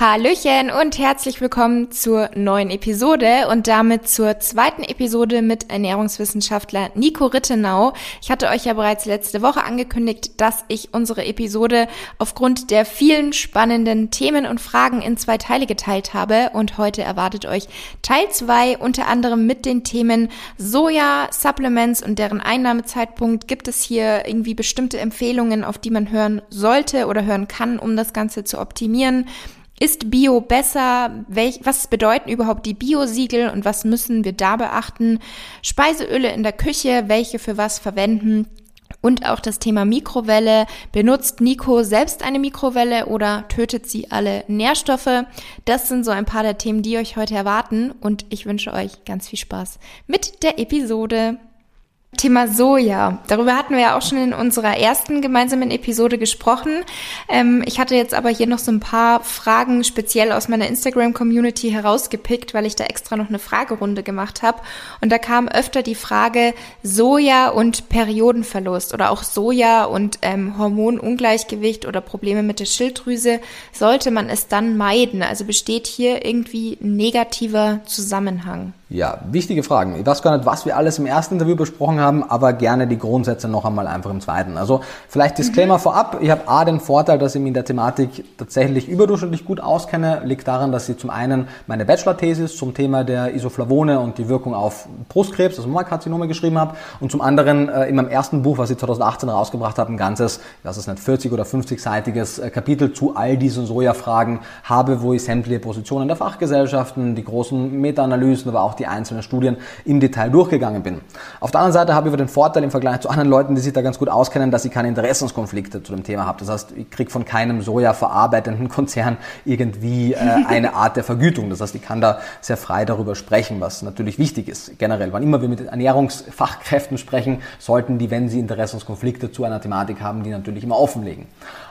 Hallöchen und herzlich willkommen zur neuen Episode und damit zur zweiten Episode mit Ernährungswissenschaftler Nico Rittenau. Ich hatte euch ja bereits letzte Woche angekündigt, dass ich unsere Episode aufgrund der vielen spannenden Themen und Fragen in zwei Teile geteilt habe und heute erwartet euch Teil zwei unter anderem mit den Themen Soja, Supplements und deren Einnahmezeitpunkt. Gibt es hier irgendwie bestimmte Empfehlungen, auf die man hören sollte oder hören kann, um das Ganze zu optimieren? Ist Bio besser? Welch, was bedeuten überhaupt die Bio-Siegel und was müssen wir da beachten? Speiseöle in der Küche, welche für was verwenden? Und auch das Thema Mikrowelle. Benutzt Nico selbst eine Mikrowelle oder tötet sie alle Nährstoffe? Das sind so ein paar der Themen, die euch heute erwarten und ich wünsche euch ganz viel Spaß mit der Episode. Thema Soja. Darüber hatten wir ja auch schon in unserer ersten gemeinsamen Episode gesprochen. Ähm, ich hatte jetzt aber hier noch so ein paar Fragen speziell aus meiner Instagram-Community herausgepickt, weil ich da extra noch eine Fragerunde gemacht habe. Und da kam öfter die Frage Soja und Periodenverlust oder auch Soja und ähm, Hormonungleichgewicht oder Probleme mit der Schilddrüse. Sollte man es dann meiden? Also besteht hier irgendwie ein negativer Zusammenhang? Ja, wichtige Fragen. Ich weiß gar nicht, was wir alles im ersten Interview besprochen haben, aber gerne die Grundsätze noch einmal einfach im zweiten. Also vielleicht Disclaimer mhm. vorab. Ich habe A den Vorteil, dass ich mich in der Thematik tatsächlich überdurchschnittlich gut auskenne. Liegt daran, dass ich zum einen meine Bachelor-Thesis zum Thema der Isoflavone und die Wirkung auf Brustkrebs, also Mammakarzinome geschrieben habe und zum anderen äh, in meinem ersten Buch, was ich 2018 rausgebracht habe, ein ganzes, das ist nicht 40 oder 50-seitiges äh, Kapitel zu all diesen Soja-Fragen habe, wo ich sämtliche Positionen der Fachgesellschaften, die großen Meta-Analysen, aber auch die einzelnen Studien im Detail durchgegangen bin. Auf der anderen Seite habe ich aber den Vorteil im Vergleich zu anderen Leuten, die sich da ganz gut auskennen, dass ich keine Interessenskonflikte zu dem Thema habe. Das heißt, ich kriege von keinem Soja verarbeitenden Konzern irgendwie äh, eine Art der Vergütung. Das heißt, ich kann da sehr frei darüber sprechen, was natürlich wichtig ist. Generell, wann immer wir mit Ernährungsfachkräften sprechen, sollten die, wenn sie Interessenskonflikte zu einer Thematik haben, die natürlich immer offenlegen.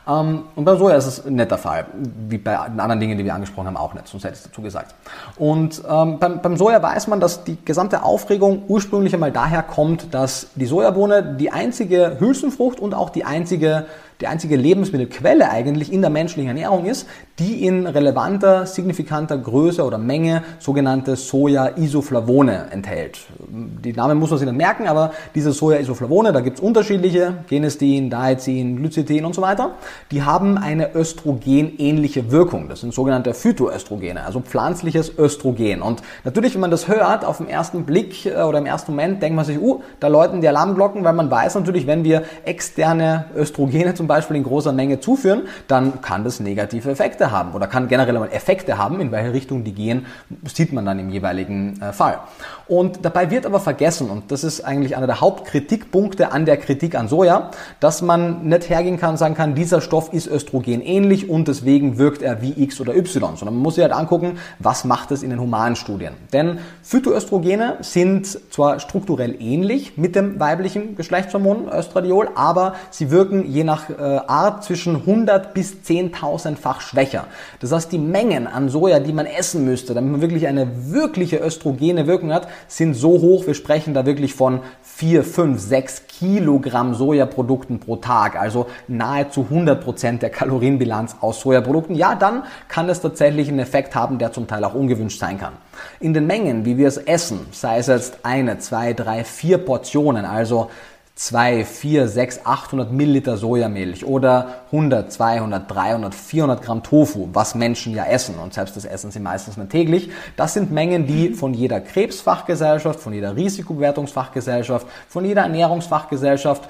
Ähm, und beim Soja ist es nicht der Fall, wie bei den anderen Dingen, die wir angesprochen haben, auch nicht, sonst hätte ich es dazu gesagt. Und ähm, beim, beim Soja weiß man, dass die gesamte Aufregung ursprünglich einmal daher kommt, dass die Sojabohne die einzige Hülsenfrucht und auch die einzige die einzige Lebensmittelquelle eigentlich in der menschlichen Ernährung ist, die in relevanter, signifikanter Größe oder Menge sogenannte Soja-Isoflavone enthält. Die Namen muss man sich nicht merken, aber diese Soja-Isoflavone, da gibt es unterschiedliche, Genestin, Daizin, Glycithin und so weiter, die haben eine östrogenähnliche Wirkung. Das sind sogenannte Phytoöstrogene, also pflanzliches Östrogen. Und natürlich, wenn man das hört, auf den ersten Blick äh, oder im ersten Moment denkt man sich, uh, da läuten die Alarmglocken, weil man weiß natürlich, wenn wir externe Östrogene zum Beispiel in großer Menge zuführen, dann kann das negative Effekte haben oder kann generell mal Effekte haben, in welche Richtung die gehen, sieht man dann im jeweiligen äh, Fall. Und dabei wird aber vergessen, und das ist eigentlich einer der Hauptkritikpunkte an der Kritik an Soja, dass man nicht hergehen kann und sagen kann, dieser Stoff ist Östrogen ähnlich und deswegen wirkt er wie X oder Y, sondern man muss sich halt angucken, was macht es in den humanen Studien. Denn Phytoöstrogene sind zwar strukturell ähnlich mit dem weiblichen Geschlechtshormon Östradiol, aber sie wirken je nach äh, Art zwischen 100 bis 10.000-fach schwächer. Das heißt, die Mengen an Soja, die man essen müsste, damit man wirklich eine wirkliche östrogene Wirkung hat, sind so hoch. Wir sprechen da wirklich von 4, 5, 6 Kilogramm Sojaprodukten pro Tag, also nahezu 100 Prozent der Kalorienbilanz aus Sojaprodukten. Ja, dann kann es tatsächlich einen Effekt haben, der zum Teil auch ungewünscht sein kann. In den Mengen, wie wir es essen, sei es jetzt eine, zwei, drei, vier Portionen, also 2, 4, 6, 800 Milliliter Sojamilch oder 100, 200, 300, 400 Gramm Tofu, was Menschen ja essen und selbst das essen sie meistens nicht täglich. Das sind Mengen, die von jeder Krebsfachgesellschaft, von jeder Risikobewertungsfachgesellschaft, von jeder Ernährungsfachgesellschaft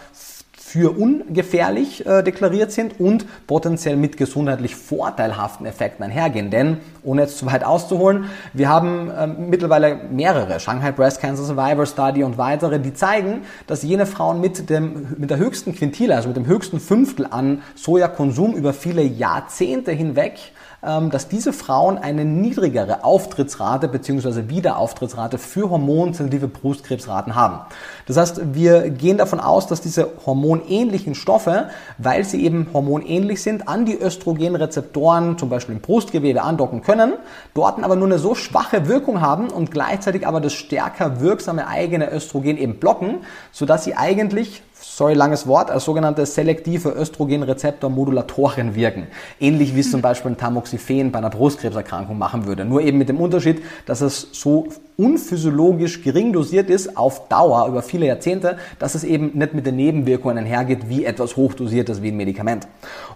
für ungefährlich äh, deklariert sind und potenziell mit gesundheitlich vorteilhaften Effekten einhergehen. Denn, ohne jetzt zu weit auszuholen, wir haben äh, mittlerweile mehrere, Shanghai Breast Cancer Survivor Study und weitere, die zeigen, dass jene Frauen mit, dem, mit der höchsten Quintile, also mit dem höchsten Fünftel an Sojakonsum über viele Jahrzehnte hinweg dass diese Frauen eine niedrigere Auftrittsrate bzw. Wiederauftrittsrate für hormonsensitive Brustkrebsraten haben. Das heißt, wir gehen davon aus, dass diese hormonähnlichen Stoffe, weil sie eben hormonähnlich sind, an die Östrogenrezeptoren zum Beispiel im Brustgewebe andocken können, dort aber nur eine so schwache Wirkung haben und gleichzeitig aber das stärker wirksame eigene Östrogen eben blocken, sodass sie eigentlich sorry, langes Wort, als sogenannte selektive Östrogenrezeptormodulatoren wirken. Ähnlich wie es zum Beispiel ein Tamoxifen bei einer Brustkrebserkrankung machen würde. Nur eben mit dem Unterschied, dass es so unphysiologisch gering dosiert ist auf Dauer über viele Jahrzehnte, dass es eben nicht mit den Nebenwirkungen einhergeht wie etwas hochdosiertes wie ein Medikament.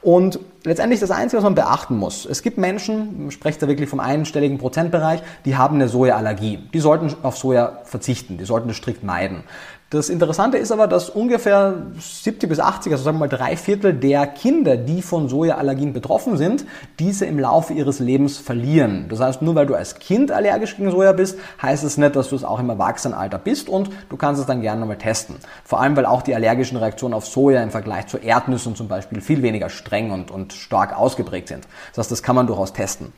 Und letztendlich das Einzige, was man beachten muss, es gibt Menschen, man spricht da wirklich vom einstelligen Prozentbereich, die haben eine Sojaallergie. Die sollten auf Soja verzichten, die sollten es strikt meiden. Das Interessante ist aber, dass ungefähr 70 bis 80, also sagen wir mal drei Viertel der Kinder, die von Sojaallergien betroffen sind, diese im Laufe ihres Lebens verlieren. Das heißt, nur weil du als Kind allergisch gegen Soja bist, heißt es nicht, dass du es auch im Erwachsenenalter bist und du kannst es dann gerne nochmal testen. Vor allem, weil auch die allergischen Reaktionen auf Soja im Vergleich zu Erdnüssen zum Beispiel viel weniger streng und, und stark ausgeprägt sind. Das heißt, das kann man durchaus testen.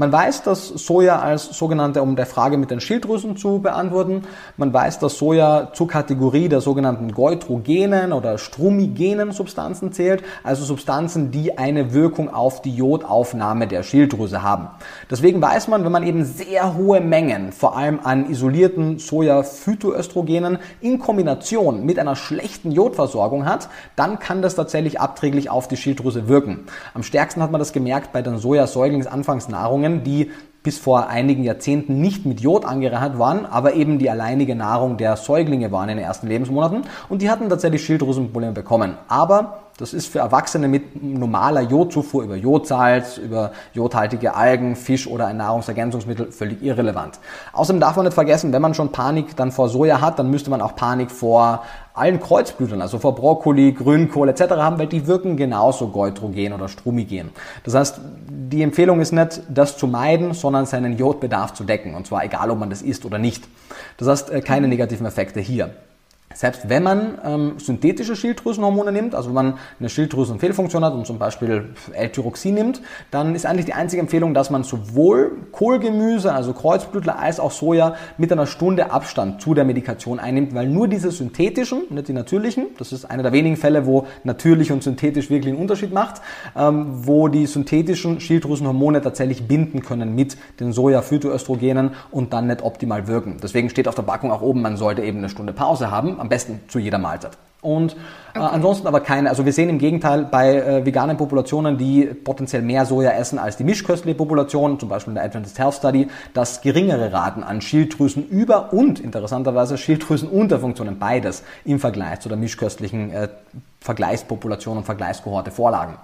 Man weiß, dass Soja als sogenannte, um der Frage mit den Schilddrüsen zu beantworten, man weiß, dass Soja zur Kategorie der sogenannten Goitrogenen oder strumigenen Substanzen zählt, also Substanzen, die eine Wirkung auf die Jodaufnahme der Schilddrüse haben. Deswegen weiß man, wenn man eben sehr hohe Mengen, vor allem an isolierten Soja-Phytoöstrogenen in Kombination mit einer schlechten Jodversorgung hat, dann kann das tatsächlich abträglich auf die Schilddrüse wirken. Am stärksten hat man das gemerkt bei den Sojasäuglingsanfangsnahrungen Nahrungen, die bis vor einigen Jahrzehnten nicht mit Jod angereichert waren, aber eben die alleinige Nahrung der Säuglinge waren in den ersten Lebensmonaten und die hatten tatsächlich Schilddrüsenprobleme bekommen. Aber das ist für Erwachsene mit normaler Jodzufuhr über Jodsalz, über jodhaltige Algen, Fisch oder ein Nahrungsergänzungsmittel völlig irrelevant. Außerdem darf man nicht vergessen, wenn man schon Panik dann vor Soja hat, dann müsste man auch Panik vor allen Kreuzblütern, also vor Brokkoli, Grünkohl etc. haben, weil die wirken genauso goitrogen oder strumigen. Das heißt, die Empfehlung ist nicht, das zu meiden, sondern seinen Jodbedarf zu decken. Und zwar egal, ob man das isst oder nicht. Das heißt, äh, keine negativen Effekte hier. Selbst wenn man ähm, synthetische Schilddrüsenhormone nimmt, also wenn man eine Schilddrüsenfehlfunktion hat und zum Beispiel L-Tyroxin nimmt, dann ist eigentlich die einzige Empfehlung, dass man sowohl Kohlgemüse, also Kreuzblütler, als auch Soja mit einer Stunde Abstand zu der Medikation einnimmt, weil nur diese synthetischen, nicht die natürlichen, das ist einer der wenigen Fälle, wo natürlich und synthetisch wirklich einen Unterschied macht, ähm, wo die synthetischen Schilddrüsenhormone tatsächlich binden können mit den Soja-Phytoöstrogenen und dann nicht optimal wirken. Deswegen steht auf der Packung auch oben, man sollte eben eine Stunde Pause haben am besten zu jeder Mahlzeit. Und äh, okay. ansonsten aber keine, also wir sehen im Gegenteil bei äh, veganen Populationen, die potenziell mehr Soja essen als die mischköstliche Population, zum Beispiel in der Adventist Health Study, dass geringere Raten an Schilddrüsenüber- und interessanterweise Schilddrüsenunterfunktionen, beides im Vergleich zu der mischköstlichen äh, Vergleichspopulation und Vergleichskohorte vorlagen.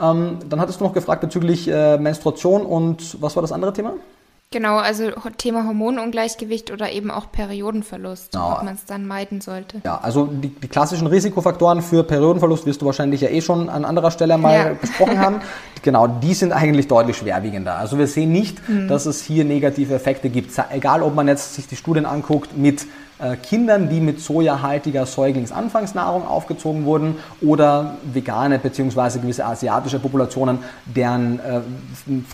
Ähm, dann hattest du noch gefragt bezüglich äh, Menstruation und was war das andere Thema? Genau, also Thema Hormonungleichgewicht oder eben auch Periodenverlust, genau. ob man es dann meiden sollte. Ja, also die, die, klassischen Risikofaktoren für Periodenverlust wirst du wahrscheinlich ja eh schon an anderer Stelle mal ja. besprochen haben. Genau, die sind eigentlich deutlich schwerwiegender. Also wir sehen nicht, mhm. dass es hier negative Effekte gibt. Egal, ob man jetzt sich die Studien anguckt mit äh, Kindern, die mit sojahaltiger Säuglingsanfangsnahrung aufgezogen wurden oder vegane bzw. gewisse asiatische Populationen, deren äh,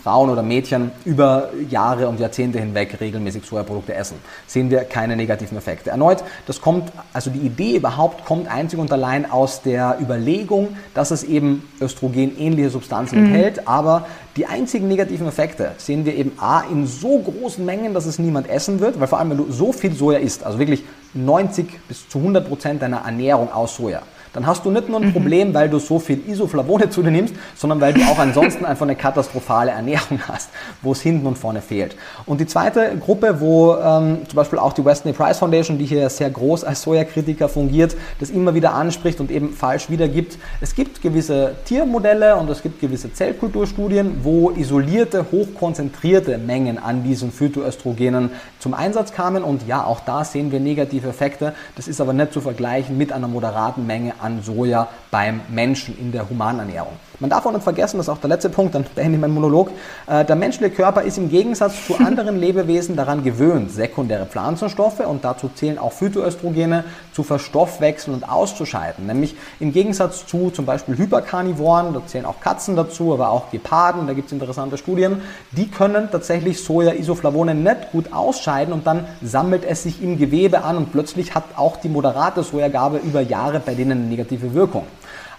Frauen oder Mädchen über Jahre und Jahrzehnte hinweg regelmäßig Sojaprodukte essen, sehen wir keine negativen Effekte. Erneut, das kommt, also die Idee überhaupt kommt einzig und allein aus der Überlegung, dass es eben Östrogen-ähnliche Substanzen mhm. Enthält, aber die einzigen negativen Effekte sehen wir eben A in so großen Mengen, dass es niemand essen wird, weil vor allem wenn du so viel Soja isst, also wirklich 90 bis zu 100 Prozent deiner Ernährung aus Soja, dann hast du nicht nur ein Problem, weil du so viel Isoflavone zu dir nimmst, sondern weil du auch ansonsten einfach eine katastrophale Ernährung hast, wo es hinten und vorne fehlt. Und die zweite Gruppe, wo ähm, zum Beispiel auch die Weston Price Foundation, die hier sehr groß als Sojakritiker fungiert, das immer wieder anspricht und eben falsch wiedergibt. Es gibt gewisse Tiermodelle und es gibt gewisse Zellkulturstudien, wo isolierte, hochkonzentrierte Mengen an diesen Phytoöstrogenen zum Einsatz kamen und ja, auch da sehen wir negative Effekte. Das ist aber nicht zu vergleichen mit einer moderaten Menge an Soja beim Menschen in der Humanernährung. Man darf auch nicht vergessen, das ist auch der letzte Punkt, dann beende ich meinen Monolog. Äh, der menschliche Körper ist im Gegensatz zu anderen Lebewesen daran gewöhnt, sekundäre Pflanzenstoffe und dazu zählen auch Phytoöstrogene zu verstoffwechseln und auszuscheiden. Nämlich im Gegensatz zu zum Beispiel Hyperkarnivoren, da zählen auch Katzen dazu, aber auch Geparden, da gibt es interessante Studien, die können tatsächlich Soja-Isoflavone nicht gut ausscheiden und dann sammelt es sich im Gewebe an und plötzlich hat auch die moderate Sojagabe über Jahre bei denen eine negative Wirkung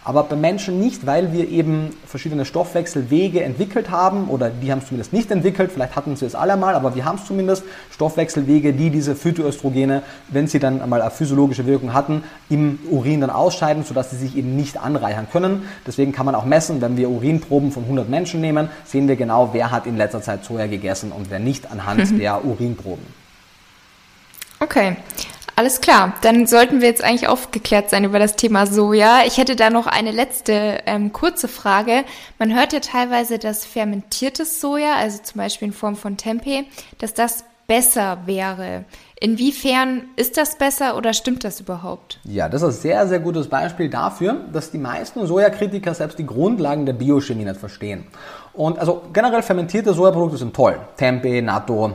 aber bei Menschen nicht, weil wir eben verschiedene Stoffwechselwege entwickelt haben oder die haben es zumindest nicht entwickelt, vielleicht hatten sie es alle mal, aber wir haben es zumindest, Stoffwechselwege, die diese Phytoöstrogene, wenn sie dann einmal eine physiologische Wirkung hatten, im Urin dann ausscheiden, sodass sie sich eben nicht anreichern können. Deswegen kann man auch messen, wenn wir Urinproben von 100 Menschen nehmen, sehen wir genau, wer hat in letzter Zeit Soja gegessen und wer nicht anhand mhm. der Urinproben. Okay, alles klar, dann sollten wir jetzt eigentlich aufgeklärt sein über das Thema Soja. Ich hätte da noch eine letzte ähm, kurze Frage. Man hört ja teilweise, dass fermentiertes Soja, also zum Beispiel in Form von Tempeh, dass das besser wäre. Inwiefern ist das besser oder stimmt das überhaupt? Ja, das ist ein sehr, sehr gutes Beispiel dafür, dass die meisten Sojakritiker selbst die Grundlagen der Biochemie nicht verstehen. Und also generell fermentierte Sojaprodukte sind toll. Tempeh, Natto,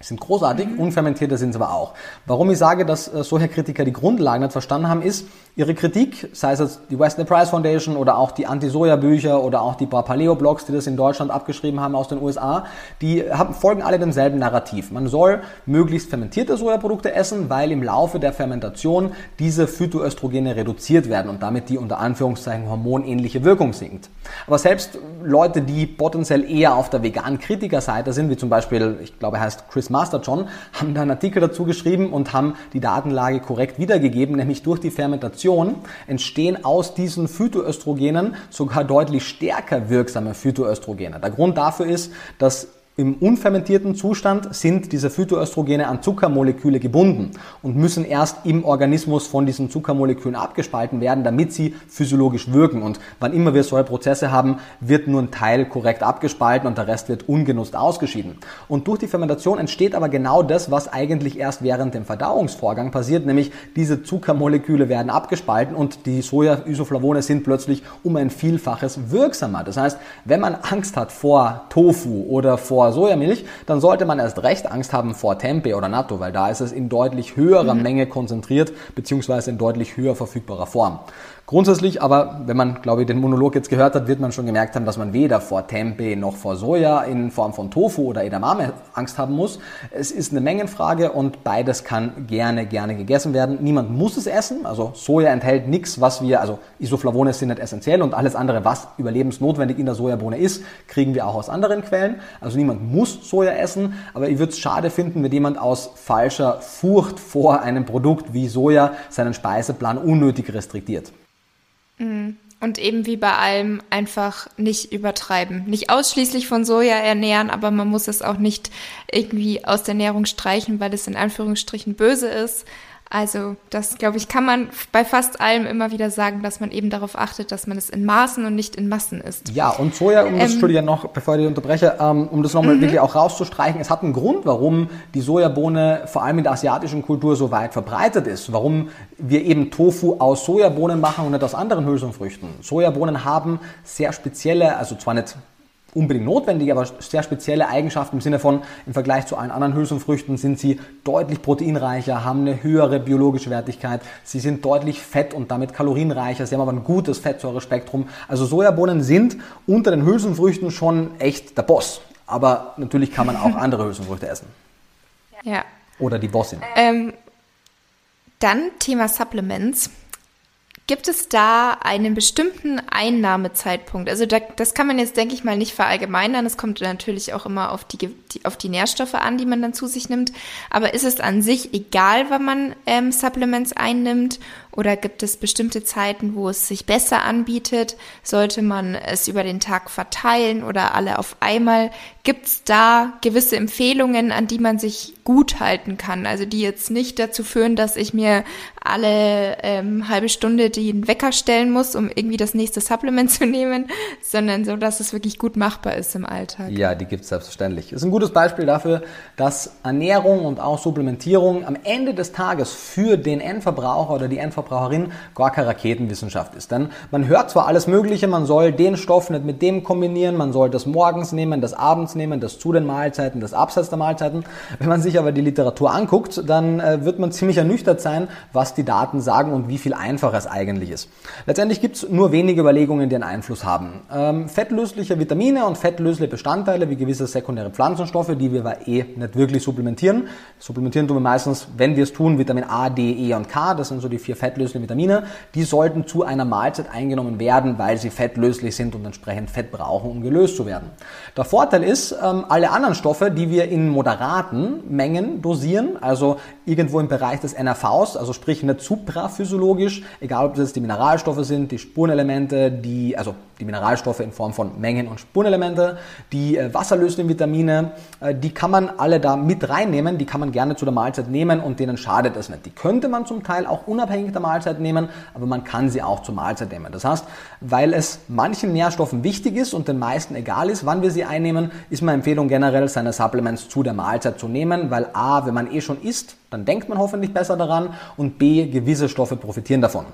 sind großartig, mhm. unfermentierte sind sie aber auch. Warum ich sage, dass äh, solche Kritiker die Grundlagen nicht verstanden haben, ist, ihre Kritik, sei es jetzt die Weston Price Foundation oder auch die Anti-Soja-Bücher oder auch die paar Paleo-Blogs, die das in Deutschland abgeschrieben haben aus den USA, die haben, folgen alle demselben Narrativ. Man soll möglichst fermentierte Sojaprodukte essen, weil im Laufe der Fermentation diese Phytoöstrogene reduziert werden und damit die unter Anführungszeichen hormonähnliche Wirkung sinkt. Aber selbst Leute, die potenziell eher auf der veganen Kritikerseite sind, wie zum Beispiel, ich glaube, er heißt Chris Masterjohn, haben da einen Artikel dazu geschrieben und haben die Datenlage korrekt wiedergegeben, nämlich durch die Fermentation entstehen aus diesen Phytoöstrogenen sogar deutlich stärker wirksame Phytoöstrogene. Der Grund dafür ist, dass im unfermentierten Zustand sind diese Phytoöstrogene an Zuckermoleküle gebunden und müssen erst im Organismus von diesen Zuckermolekülen abgespalten werden, damit sie physiologisch wirken. Und wann immer wir solche Prozesse haben, wird nur ein Teil korrekt abgespalten und der Rest wird ungenutzt ausgeschieden. Und durch die Fermentation entsteht aber genau das, was eigentlich erst während dem Verdauungsvorgang passiert, nämlich diese Zuckermoleküle werden abgespalten und die Soja-Isoflavone sind plötzlich um ein Vielfaches wirksamer. Das heißt, wenn man Angst hat vor Tofu oder vor vor Sojamilch, dann sollte man erst recht Angst haben vor Tempeh oder Natto, weil da ist es in deutlich höherer mhm. Menge konzentriert, beziehungsweise in deutlich höher verfügbarer Form. Grundsätzlich aber, wenn man, glaube ich, den Monolog jetzt gehört hat, wird man schon gemerkt haben, dass man weder vor Tempeh noch vor Soja in Form von Tofu oder Edamame Angst haben muss. Es ist eine Mengenfrage und beides kann gerne, gerne gegessen werden. Niemand muss es essen. Also Soja enthält nichts, was wir, also Isoflavone sind nicht essentiell und alles andere, was überlebensnotwendig in der Sojabohne ist, kriegen wir auch aus anderen Quellen. Also niemand muss Soja essen, aber ich würde es schade finden, wenn jemand aus falscher Furcht vor einem Produkt wie Soja seinen Speiseplan unnötig restriktiert. Mhm. Und eben wie bei allem einfach nicht übertreiben. Nicht ausschließlich von Soja ernähren, aber man muss es auch nicht irgendwie aus der Ernährung streichen, weil es in Anführungsstrichen böse ist. Also das, glaube ich, kann man bei fast allem immer wieder sagen, dass man eben darauf achtet, dass man es in Maßen und nicht in Massen isst. Ja, und Soja, um das, ähm, Entschuldige noch, bevor ich dich unterbreche, ähm, um das nochmal mhm. wirklich auch rauszustreichen, es hat einen Grund, warum die Sojabohne vor allem in der asiatischen Kultur so weit verbreitet ist, warum wir eben Tofu aus Sojabohnen machen und nicht aus anderen Hülsenfrüchten. Sojabohnen haben sehr spezielle, also zwar nicht unbedingt notwendig, aber sehr spezielle Eigenschaften im Sinne von, im Vergleich zu allen anderen Hülsenfrüchten sind sie deutlich proteinreicher, haben eine höhere biologische Wertigkeit, sie sind deutlich fett und damit kalorienreicher, sie haben aber ein gutes Fettsäurespektrum. Also Sojabohnen sind unter den Hülsenfrüchten schon echt der Boss. Aber natürlich kann man auch andere Hülsenfrüchte essen. Ja. Oder die Bossin. Ähm, dann Thema Supplements. Gibt es da einen bestimmten Einnahmezeitpunkt? Also da, das kann man jetzt, denke ich mal, nicht verallgemeinern. Es kommt natürlich auch immer auf die, die, auf die Nährstoffe an, die man dann zu sich nimmt. Aber ist es an sich egal, wann man ähm, Supplements einnimmt? Oder gibt es bestimmte Zeiten, wo es sich besser anbietet? Sollte man es über den Tag verteilen oder alle auf einmal? Gibt es da gewisse Empfehlungen, an die man sich gut halten kann? Also die jetzt nicht dazu führen, dass ich mir alle ähm, halbe Stunde den Wecker stellen muss, um irgendwie das nächste Supplement zu nehmen, sondern so, dass es wirklich gut machbar ist im Alltag. Ja, die gibt es selbstverständlich. Ist ein gutes Beispiel dafür, dass Ernährung und auch Supplementierung am Ende des Tages für den Endverbraucher oder die Endverbraucherin gar keine Raketenwissenschaft ist. Denn man hört zwar alles Mögliche, man soll den Stoff nicht mit dem kombinieren, man soll das morgens nehmen, das abends nehmen, das zu den Mahlzeiten, das abseits der Mahlzeiten. Wenn man sich aber die Literatur anguckt, dann äh, wird man ziemlich ernüchtert sein, was die Daten sagen und wie viel einfacher es eigentlich ist. Letztendlich gibt es nur wenige Überlegungen, die einen Einfluss haben. Ähm, fettlösliche Vitamine und fettlösliche Bestandteile wie gewisse sekundäre Pflanzenstoffe, die wir aber eh nicht wirklich supplementieren. Supplementieren tun wir meistens, wenn wir es tun, Vitamin A, D, E und K, das sind so die vier fettlöslichen Vitamine. Die sollten zu einer Mahlzeit eingenommen werden, weil sie fettlöslich sind und entsprechend Fett brauchen, um gelöst zu werden. Der Vorteil ist, ähm, alle anderen Stoffe, die wir in moderaten Mengen dosieren, also irgendwo im Bereich des NRVs, also sprich nicht supraphysiologisch, egal ob das die Mineralstoffe sind, die Spurenelemente, die, also die Mineralstoffe in Form von Mengen und Spurenelemente, die äh, wasserlösenden Vitamine, äh, die kann man alle da mit reinnehmen, die kann man gerne zu der Mahlzeit nehmen und denen schadet es nicht. Die könnte man zum Teil auch unabhängig der Mahlzeit nehmen, aber man kann sie auch zur Mahlzeit nehmen. Das heißt, weil es manchen Nährstoffen wichtig ist und den meisten egal ist, wann wir sie einnehmen, ist meine Empfehlung generell, seine Supplements zu der Mahlzeit zu nehmen, weil A, wenn man eh schon isst, dann denkt man hoffentlich besser daran und B, gewisse Stoffe profitieren davon.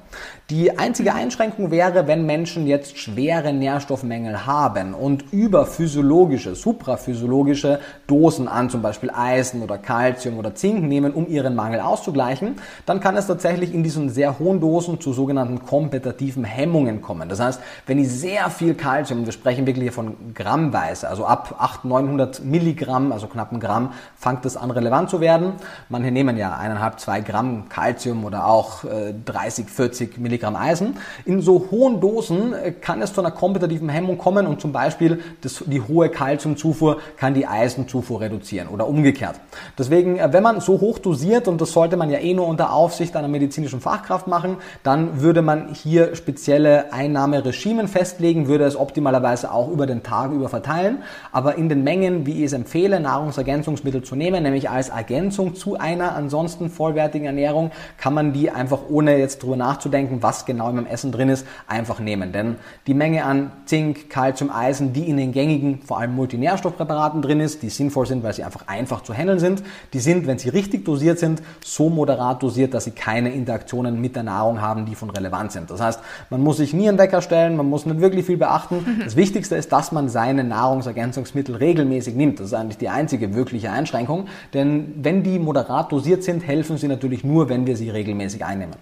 Die einzige Einschränkung wäre, wenn Menschen jetzt schwere Nährstoffmängel haben und über physiologische, supraphysiologische Dosen an zum Beispiel Eisen oder Calcium oder Zink nehmen, um ihren Mangel auszugleichen, dann kann es tatsächlich in diesen sehr hohen Dosen zu sogenannten kompetitiven Hemmungen kommen. Das heißt, wenn ich sehr viel Calcium, wir sprechen wirklich hier von Grammweise, also ab 800, 900 Milligramm, also knapp ein Gramm, fängt es an relevant zu werden. Manche nehmen ja eineinhalb, zwei Gramm Calcium oder auch äh, 30, 40 Milligramm Eisen. In so hohen Dosen äh, kann es zu einer kompetitiven Hemmung kommen und zum Beispiel das, die hohe Calciumzufuhr kann die Eisenzufuhr reduzieren oder umgekehrt. Deswegen, äh, wenn man so hoch dosiert, und das sollte man ja eh nur unter Aufsicht einer medizinischen Fachkraft machen, dann würde man hier spezielle Einnahmeregimen festlegen, würde es optimalerweise auch über den Tag über verteilen, aber in den Mengen, wie ich es empfehle, Nahrungsergänzungsmittel zu nehmen, nämlich als Ergänzung zu einer ansonsten vollwertigen Ernährung, kann man die einfach ohne jetzt drüber nachzudenken, was genau in meinem Essen drin ist, einfach nehmen. Denn die Menge an Zink, Kalzium, Eisen, die in den gängigen, vor allem Multinährstoffpräparaten drin ist, die sinnvoll sind, weil sie einfach einfach zu handeln sind, die sind, wenn sie richtig dosiert sind, so moderat dosiert, dass sie keine Interaktionen mit der Nahrung haben, die von relevant sind. Das heißt, man muss sich nie einen Wecker stellen, man muss nicht wirklich viel beachten. Das Wichtigste ist, dass man seine Nahrungsergänzungsmittel regelmäßig nimmt. Das ist eigentlich die einzige wirkliche Einschränkung, denn wenn die moderat dosiert sind, helfen sie natürlich nur, wenn wir sie regelmäßig einnehmen.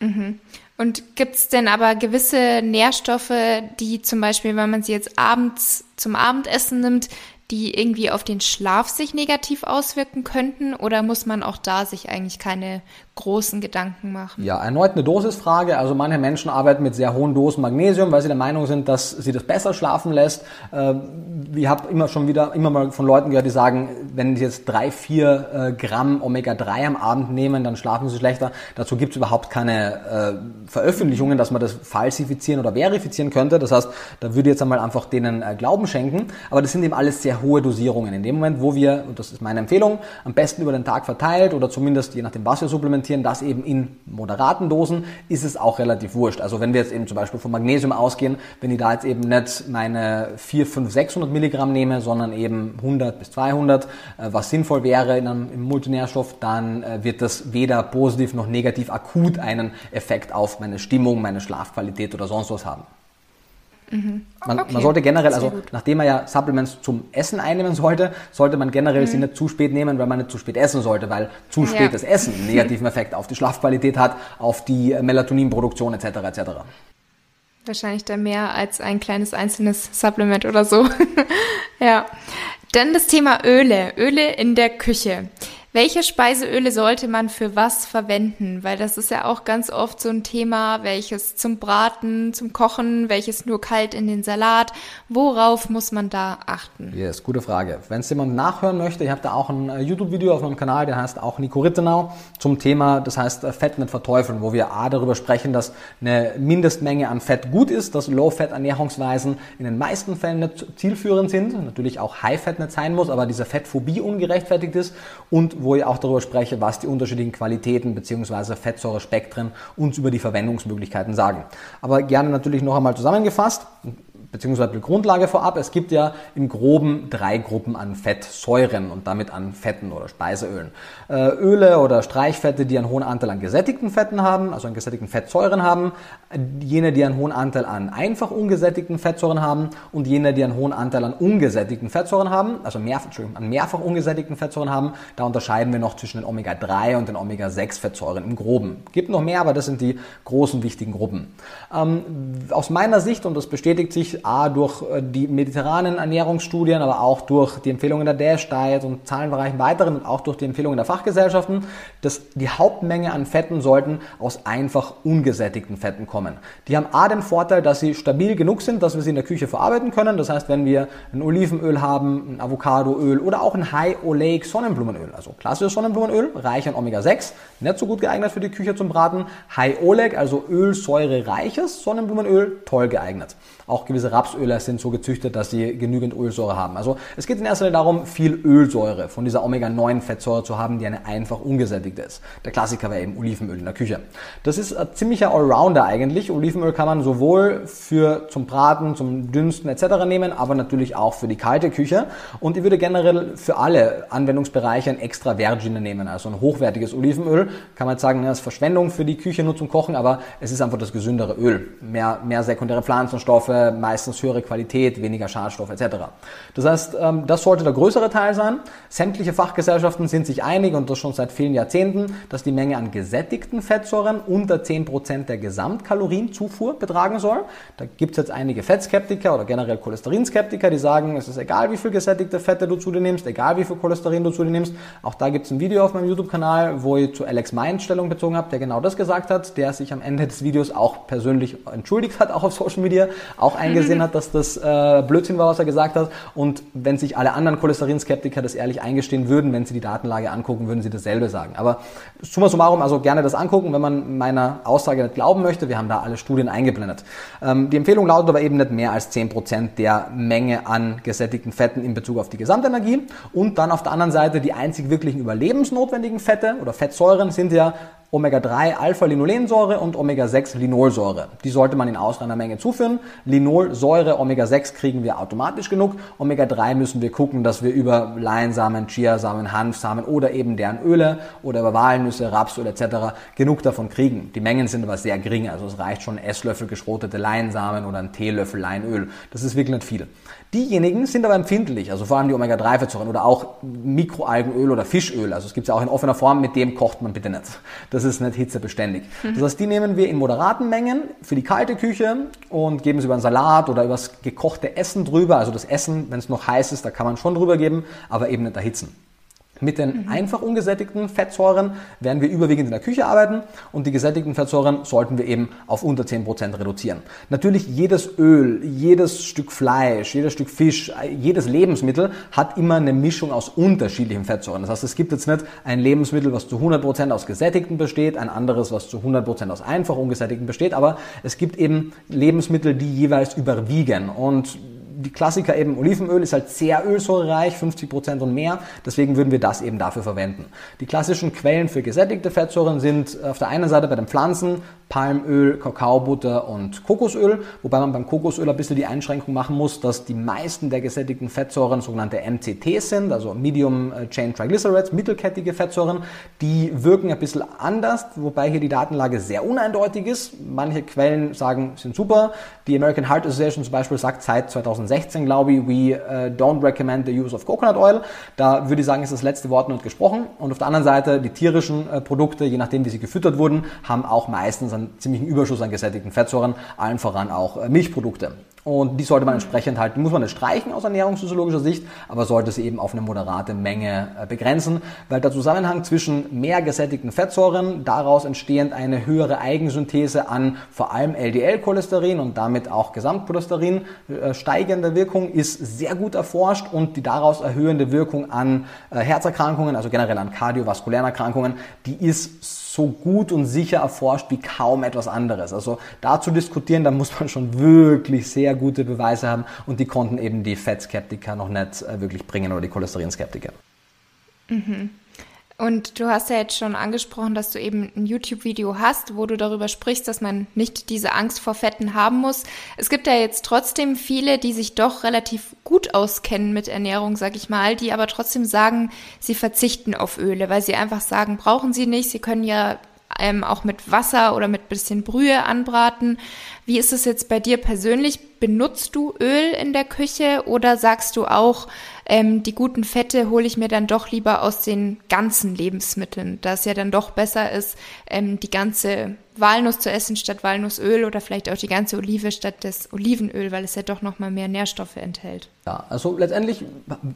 Mhm. Und gibt es denn aber gewisse Nährstoffe, die zum Beispiel, wenn man sie jetzt abends zum Abendessen nimmt, die irgendwie auf den Schlaf sich negativ auswirken könnten? Oder muss man auch da sich eigentlich keine großen Gedanken machen? Ja, erneut eine Dosisfrage. Also manche Menschen arbeiten mit sehr hohen Dosen Magnesium, weil sie der Meinung sind, dass sie das besser schlafen lässt. Äh, ich habe immer schon wieder immer mal von Leuten gehört, die sagen, wenn sie jetzt drei, vier äh, Gramm Omega-3 am Abend nehmen, dann schlafen sie schlechter. Dazu gibt es überhaupt keine äh, Veröffentlichungen, dass man das falsifizieren oder verifizieren könnte. Das heißt, da würde ich jetzt einmal einfach denen Glauben schenken. Aber das sind eben alles sehr hohe Dosierungen. In dem Moment, wo wir, und das ist meine Empfehlung, am besten über den Tag verteilt oder zumindest je nachdem, was wir supplementieren, supplementieren, das eben in moderaten Dosen, ist es auch relativ wurscht. Also wenn wir jetzt eben zum Beispiel von Magnesium ausgehen, wenn ich da jetzt eben nicht meine 4, 5, 600 Milligramm nehme, sondern eben 100 bis 200, äh, was sinnvoll wäre in einem, im Multinährstoff, dann äh, wird das weder positiv noch negativ akut einen Effekt auf meine Stimmung, meine Schlafqualität oder sonst was haben. Mhm. Man, okay. man, sollte generell, also nachdem man ja Supplements zum Essen einnehmen sollte, sollte man generell mhm. sie nicht zu spät nehmen, weil man nicht zu spät essen sollte, weil zu spätes ja. Essen einen negativen Effekt auf die Schlafqualität hat, auf die Melatoninproduktion etc. etc. Wahrscheinlich dann mehr als ein kleines einzelnes Supplement oder so. ja. Dann das Thema Öle, Öle in der Küche. Welche Speiseöle sollte man für was verwenden? Weil das ist ja auch ganz oft so ein Thema, welches zum Braten, zum Kochen, welches nur kalt in den Salat. Worauf muss man da achten? Yes, gute Frage. Wenn es jemand nachhören möchte, ich habe da auch ein äh, YouTube-Video auf meinem Kanal, der heißt auch Nico Rittenau, zum Thema, das heißt äh, Fett nicht verteufeln, wo wir A darüber sprechen, dass eine Mindestmenge an Fett gut ist, dass Low-Fat-Ernährungsweisen in den meisten Fällen nicht zielführend sind, natürlich auch High-Fat nicht sein muss, aber diese Fettphobie ungerechtfertigt ist und wo ich auch darüber spreche, was die unterschiedlichen Qualitäten bzw. Fettsäurespektren uns über die Verwendungsmöglichkeiten sagen. Aber gerne natürlich noch einmal zusammengefasst beziehungsweise Grundlage vorab. Es gibt ja im Groben drei Gruppen an Fettsäuren und damit an Fetten oder Speiseölen. Äh, Öle oder Streichfette, die einen hohen Anteil an gesättigten Fetten haben, also an gesättigten Fettsäuren haben, jene, die einen hohen Anteil an einfach ungesättigten Fettsäuren haben und jene, die einen hohen Anteil an ungesättigten Fettsäuren haben, also mehr, an mehrfach ungesättigten Fettsäuren haben. Da unterscheiden wir noch zwischen den Omega-3 und den Omega-6-Fettsäuren im Groben. Gibt noch mehr, aber das sind die großen wichtigen Gruppen. Ähm, aus meiner Sicht, und das bestätigt sich A, durch äh, die mediterranen Ernährungsstudien, aber auch durch die Empfehlungen der Dash Diet und zahlreichen weiteren und auch durch die Empfehlungen der Fachgesellschaften, dass die Hauptmenge an Fetten sollten aus einfach ungesättigten Fetten kommen. Die haben A den Vorteil, dass sie stabil genug sind, dass wir sie in der Küche verarbeiten können. Das heißt, wenn wir ein Olivenöl haben, ein Avocadoöl oder auch ein High Oleic Sonnenblumenöl, also klassisches Sonnenblumenöl, reich an Omega-6, nicht so gut geeignet für die Küche zum Braten. High Oleic, also ölsäurereiches Sonnenblumenöl, toll geeignet. Auch gewisse Rapsöle sind so gezüchtet, dass sie genügend Ölsäure haben. Also es geht in erster Linie darum, viel Ölsäure von dieser Omega-9-Fettsäure zu haben, die eine einfach ungesättigte ist. Der Klassiker wäre eben Olivenöl in der Küche. Das ist ein ziemlicher Allrounder eigentlich. Olivenöl kann man sowohl für zum Braten, zum Dünsten etc. nehmen, aber natürlich auch für die kalte Küche. Und ich würde generell für alle Anwendungsbereiche ein extra Vergine nehmen, also ein hochwertiges Olivenöl. Kann man sagen, das ist Verschwendung für die Küche nur zum Kochen, aber es ist einfach das gesündere Öl. Mehr, mehr sekundäre Pflanzenstoffe, meistens höhere Qualität, weniger Schadstoff etc. Das heißt, ähm, das sollte der größere Teil sein. Sämtliche Fachgesellschaften sind sich einig und das schon seit vielen Jahrzehnten, dass die Menge an gesättigten Fettsäuren unter 10% der Gesamtkalorienzufuhr betragen soll. Da gibt es jetzt einige Fettskeptiker oder generell Cholesterinskeptiker, die sagen, es ist egal, wie viel gesättigte Fette du zu dir nimmst, egal wie viel Cholesterin du zu dir nimmst. Auch da gibt es ein Video auf meinem YouTube-Kanal, wo ich zu Alex Mind Stellung bezogen habe, der genau das gesagt hat, der sich am Ende des Videos auch persönlich entschuldigt hat, auch auf Social Media, auch eingesehen hat, dass das äh, Blödsinn war, was er gesagt hat. Und wenn sich alle anderen Cholesterinskeptiker das ehrlich eingestehen würden, wenn sie die Datenlage angucken, würden sie dasselbe sagen. Aber summa summarum, also gerne das angucken, wenn man meiner Aussage nicht glauben möchte. Wir haben da alle Studien eingeblendet. Ähm, die Empfehlung lautet aber eben nicht mehr als 10% der Menge an gesättigten Fetten in Bezug auf die Gesamtenergie. Und dann auf der anderen Seite die einzig wirklichen überlebensnotwendigen Fette oder Fettsäuren sind ja Omega-3 Alpha-Linolensäure und Omega-6 Linolsäure. Die sollte man in ausreichender Menge zuführen. Linolsäure, Omega-6 kriegen wir automatisch genug. Omega-3 müssen wir gucken, dass wir über Leinsamen, Chiasamen, Hanfsamen oder eben deren Öle oder über Walnüsse, Rapsöl etc. genug davon kriegen. Die Mengen sind aber sehr gering, also es reicht schon ein Esslöffel geschrotete Leinsamen oder ein Teelöffel Leinöl. Das ist wirklich nicht viel. Diejenigen sind aber empfindlich, also vor allem die Omega-3-Fettsäuren oder auch Mikroalgenöl oder Fischöl. Also es gibt es ja auch in offener Form, mit dem kocht man bitte nicht. Das ist nicht hitzebeständig. Mhm. Das heißt, die nehmen wir in moderaten Mengen für die kalte Küche und geben sie über einen Salat oder über das gekochte Essen drüber. Also das Essen, wenn es noch heiß ist, da kann man schon drüber geben, aber eben nicht erhitzen. Mit den mhm. einfach ungesättigten Fettsäuren werden wir überwiegend in der Küche arbeiten und die gesättigten Fettsäuren sollten wir eben auf unter 10% reduzieren. Natürlich jedes Öl, jedes Stück Fleisch, jedes Stück Fisch, jedes Lebensmittel hat immer eine Mischung aus unterschiedlichen Fettsäuren. Das heißt, es gibt jetzt nicht ein Lebensmittel, was zu 100% aus gesättigten besteht, ein anderes, was zu 100% aus einfach ungesättigten besteht, aber es gibt eben Lebensmittel, die jeweils überwiegen und die Klassiker eben Olivenöl ist halt sehr ölsäurereich, 50% und mehr. Deswegen würden wir das eben dafür verwenden. Die klassischen Quellen für gesättigte Fettsäuren sind auf der einen Seite bei den Pflanzen Palmöl, Kakaobutter und Kokosöl, wobei man beim Kokosöl ein bisschen die Einschränkung machen muss, dass die meisten der gesättigten Fettsäuren sogenannte MCTs sind, also Medium Chain Triglycerides, mittelkettige Fettsäuren. Die wirken ein bisschen anders, wobei hier die Datenlage sehr uneindeutig ist. Manche Quellen sagen, sind super. Die American Heart Association zum Beispiel sagt seit 2016, glaube ich, we uh, don't recommend the use of coconut oil. Da würde ich sagen, ist das letzte Wort nicht gesprochen. Und auf der anderen Seite, die tierischen äh, Produkte, je nachdem, wie sie gefüttert wurden, haben auch meistens einen ziemlichen Überschuss an gesättigten Fettsäuren, allen voran auch äh, Milchprodukte. Und die sollte man entsprechend halt, die muss man nicht streichen aus ernährungsphysiologischer Sicht, aber sollte sie eben auf eine moderate Menge äh, begrenzen, weil der Zusammenhang zwischen mehr gesättigten Fettsäuren, daraus entstehend eine höhere Eigensynthese an vor allem LDL-Cholesterin und damit auch Gesamtcholesterin äh, steigende Wirkung ist sehr gut erforscht und die daraus erhöhende Wirkung an Herzerkrankungen, also generell an kardiovaskulären Erkrankungen, die ist so gut und sicher erforscht wie kaum etwas anderes. Also da zu diskutieren, da muss man schon wirklich sehr gute Beweise haben und die konnten eben die Fettskeptiker noch nicht äh, wirklich bringen oder die Cholesterinskeptiker. Mhm. Und du hast ja jetzt schon angesprochen, dass du eben ein YouTube-Video hast, wo du darüber sprichst, dass man nicht diese Angst vor Fetten haben muss. Es gibt ja jetzt trotzdem viele, die sich doch relativ gut auskennen mit Ernährung, sag ich mal, die aber trotzdem sagen, sie verzichten auf Öle, weil sie einfach sagen, brauchen sie nicht. Sie können ja ähm, auch mit Wasser oder mit bisschen Brühe anbraten. Wie ist es jetzt bei dir persönlich? Benutzt du Öl in der Küche oder sagst du auch, ähm, die guten Fette hole ich mir dann doch lieber aus den ganzen Lebensmitteln, da es ja dann doch besser ist, ähm, die ganze Walnuss zu essen statt Walnussöl oder vielleicht auch die ganze Olive statt des Olivenöl, weil es ja doch nochmal mehr Nährstoffe enthält. Ja, also letztendlich,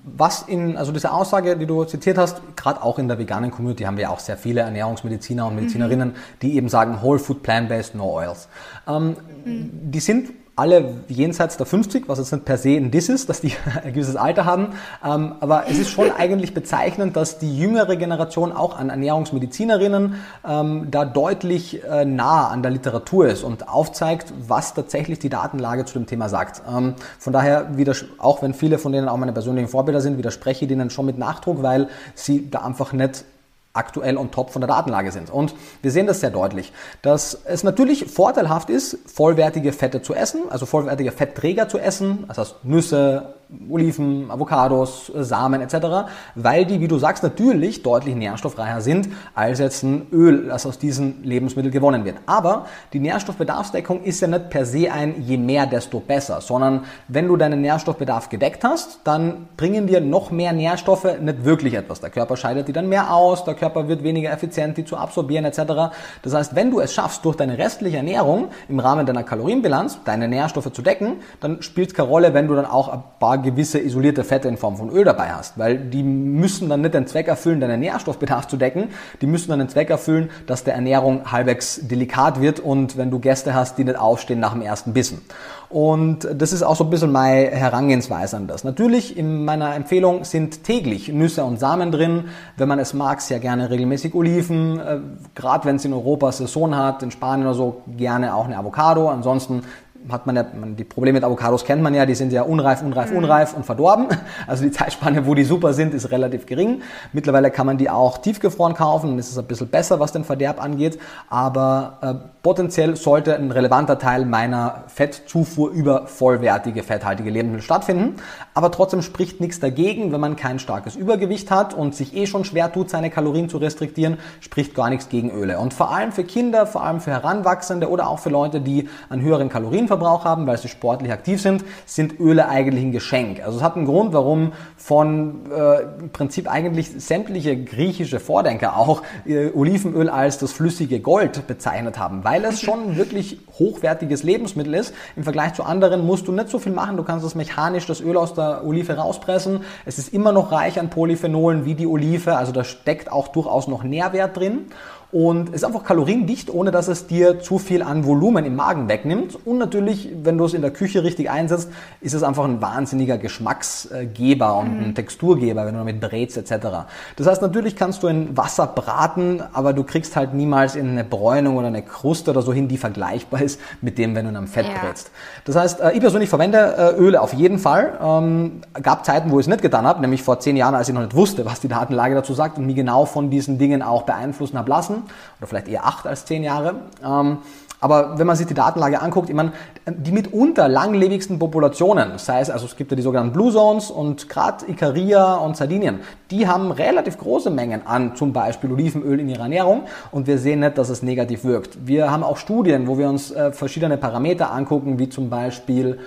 was in, also diese Aussage, die du zitiert hast, gerade auch in der veganen Community haben wir auch sehr viele Ernährungsmediziner und Medizinerinnen, mhm. die eben sagen, Whole Food Plant-Based, no oils. Ähm, mhm. Die sind alle jenseits der 50, was jetzt nicht per se ein Diss ist, dass die ein gewisses Alter haben. Ähm, aber es ist schon eigentlich bezeichnend, dass die jüngere Generation auch an Ernährungsmedizinerinnen ähm, da deutlich äh, nah an der Literatur ist und aufzeigt, was tatsächlich die Datenlage zu dem Thema sagt. Ähm, von daher, auch wenn viele von denen auch meine persönlichen Vorbilder sind, widerspreche ich denen schon mit Nachdruck, weil sie da einfach nicht aktuell und top von der Datenlage sind. Und wir sehen das sehr deutlich, dass es natürlich vorteilhaft ist, vollwertige Fette zu essen, also vollwertige Fettträger zu essen, das heißt Nüsse, Oliven, Avocados, Samen etc., weil die, wie du sagst, natürlich deutlich nährstoffreicher sind als jetzt ein Öl, das aus diesen Lebensmitteln gewonnen wird. Aber die Nährstoffbedarfsdeckung ist ja nicht per se ein je mehr, desto besser, sondern wenn du deinen Nährstoffbedarf gedeckt hast, dann bringen dir noch mehr Nährstoffe nicht wirklich etwas. Der Körper scheidet die dann mehr aus, der Körper wird weniger effizient, die zu absorbieren etc. Das heißt, wenn du es schaffst, durch deine restliche Ernährung im Rahmen deiner Kalorienbilanz deine Nährstoffe zu decken, dann spielt es keine Rolle, wenn du dann auch ein paar gewisse isolierte Fette in Form von Öl dabei hast, weil die müssen dann nicht den Zweck erfüllen, deinen Nährstoffbedarf zu decken, die müssen dann den Zweck erfüllen, dass der Ernährung halbwegs delikat wird und wenn du Gäste hast, die nicht aufstehen nach dem ersten Bissen. Und das ist auch so ein bisschen meine Herangehensweise an das. Natürlich in meiner Empfehlung sind täglich Nüsse und Samen drin. Wenn man es mag, sehr gerne regelmäßig Oliven. Äh, Gerade wenn es in Europa Saison hat, in Spanien oder so, gerne auch eine Avocado. Ansonsten hat man ja, die Probleme mit Avocados kennt man ja, die sind ja unreif, unreif, mhm. unreif und verdorben. Also die Zeitspanne, wo die super sind, ist relativ gering. Mittlerweile kann man die auch tiefgefroren kaufen, dann ist es ein bisschen besser, was den Verderb angeht. Aber äh, potenziell sollte ein relevanter Teil meiner Fettzufuhr über vollwertige, fetthaltige Lebensmittel stattfinden. Aber trotzdem spricht nichts dagegen, wenn man kein starkes Übergewicht hat und sich eh schon schwer tut, seine Kalorien zu restriktieren, spricht gar nichts gegen Öle. Und vor allem für Kinder, vor allem für Heranwachsende oder auch für Leute, die einen höheren Kalorien Kalorienverbrauch haben, weil sie sportlich aktiv sind, sind Öle eigentlich ein Geschenk. Also es hat einen Grund, warum von äh, im Prinzip eigentlich sämtliche griechische Vordenker auch äh, Olivenöl als das flüssige Gold bezeichnet haben, weil es schon wirklich hochwertiges Lebensmittel ist. Im Vergleich zu anderen musst du nicht so viel machen. Du kannst das mechanisch das Öl aus der Olive rauspressen. Es ist immer noch reich an Polyphenolen wie die Olive, also da steckt auch durchaus noch Nährwert drin und ist einfach kaloriendicht, ohne dass es dir zu viel an Volumen im Magen wegnimmt. Und natürlich, wenn du es in der Küche richtig einsetzt, ist es einfach ein wahnsinniger Geschmacksgeber und mhm. ein Texturgeber, wenn du damit brätst etc. Das heißt, natürlich kannst du in Wasser braten, aber du kriegst halt niemals in eine Bräunung oder eine Kruste oder so hin, die vergleichbar ist mit dem, wenn du in einem Fett ja. brätst. Das heißt, äh, ich persönlich verwende äh, Öle auf jeden Fall. Ähm, gab Zeiten, wo ich es nicht getan habe, nämlich vor zehn Jahren, als ich noch nicht wusste, was die Datenlage dazu sagt und mich genau von diesen Dingen auch beeinflussen habe lassen oder vielleicht eher acht als zehn Jahre. Ähm, aber wenn man sich die Datenlage anguckt, ich meine, die mitunter langlebigsten Populationen, sei es, also es gibt ja die sogenannten Blue Zones und gerade Ikaria und Sardinien, die haben relativ große Mengen an zum Beispiel Olivenöl in ihrer Ernährung und wir sehen nicht, dass es negativ wirkt. Wir haben auch Studien, wo wir uns äh, verschiedene Parameter angucken, wie zum Beispiel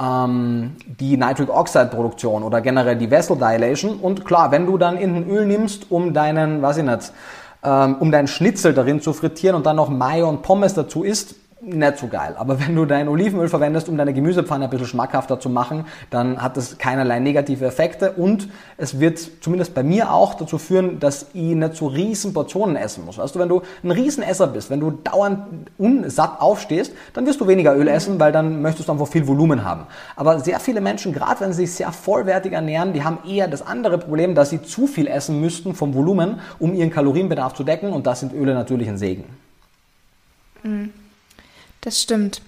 ähm, die Nitric Oxide Produktion oder generell die Vessel Dilation und klar, wenn du dann in den Öl nimmst, um deinen, weiß ich nicht, um deinen Schnitzel darin zu frittieren und dann noch Mayo und Pommes dazu isst, nicht so geil. Aber wenn du dein Olivenöl verwendest, um deine Gemüsepfanne ein bisschen schmackhafter zu machen, dann hat das keinerlei negative Effekte und es wird zumindest bei mir auch dazu führen, dass ich nicht so riesen Portionen essen muss. Weißt du, wenn du ein Riesenesser bist, wenn du dauernd unsatt aufstehst, dann wirst du weniger Öl essen, weil dann möchtest du einfach viel Volumen haben. Aber sehr viele Menschen, gerade wenn sie sich sehr vollwertig ernähren, die haben eher das andere Problem, dass sie zu viel essen müssten vom Volumen, um ihren Kalorienbedarf zu decken und das sind Öle natürlich ein Segen. Mhm. Das stimmt.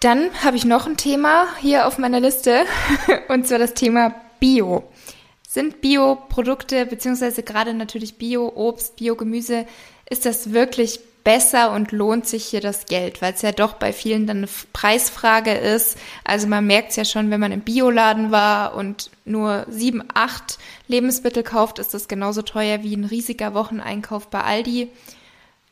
Dann habe ich noch ein Thema hier auf meiner Liste und zwar das Thema Bio. Sind Bioprodukte beziehungsweise gerade natürlich Bio-Obst, Bio-Gemüse, ist das wirklich besser und lohnt sich hier das Geld, weil es ja doch bei vielen dann eine Preisfrage ist. Also man merkt es ja schon, wenn man im Bioladen war und nur sieben, acht Lebensmittel kauft, ist das genauso teuer wie ein riesiger Wocheneinkauf bei Aldi.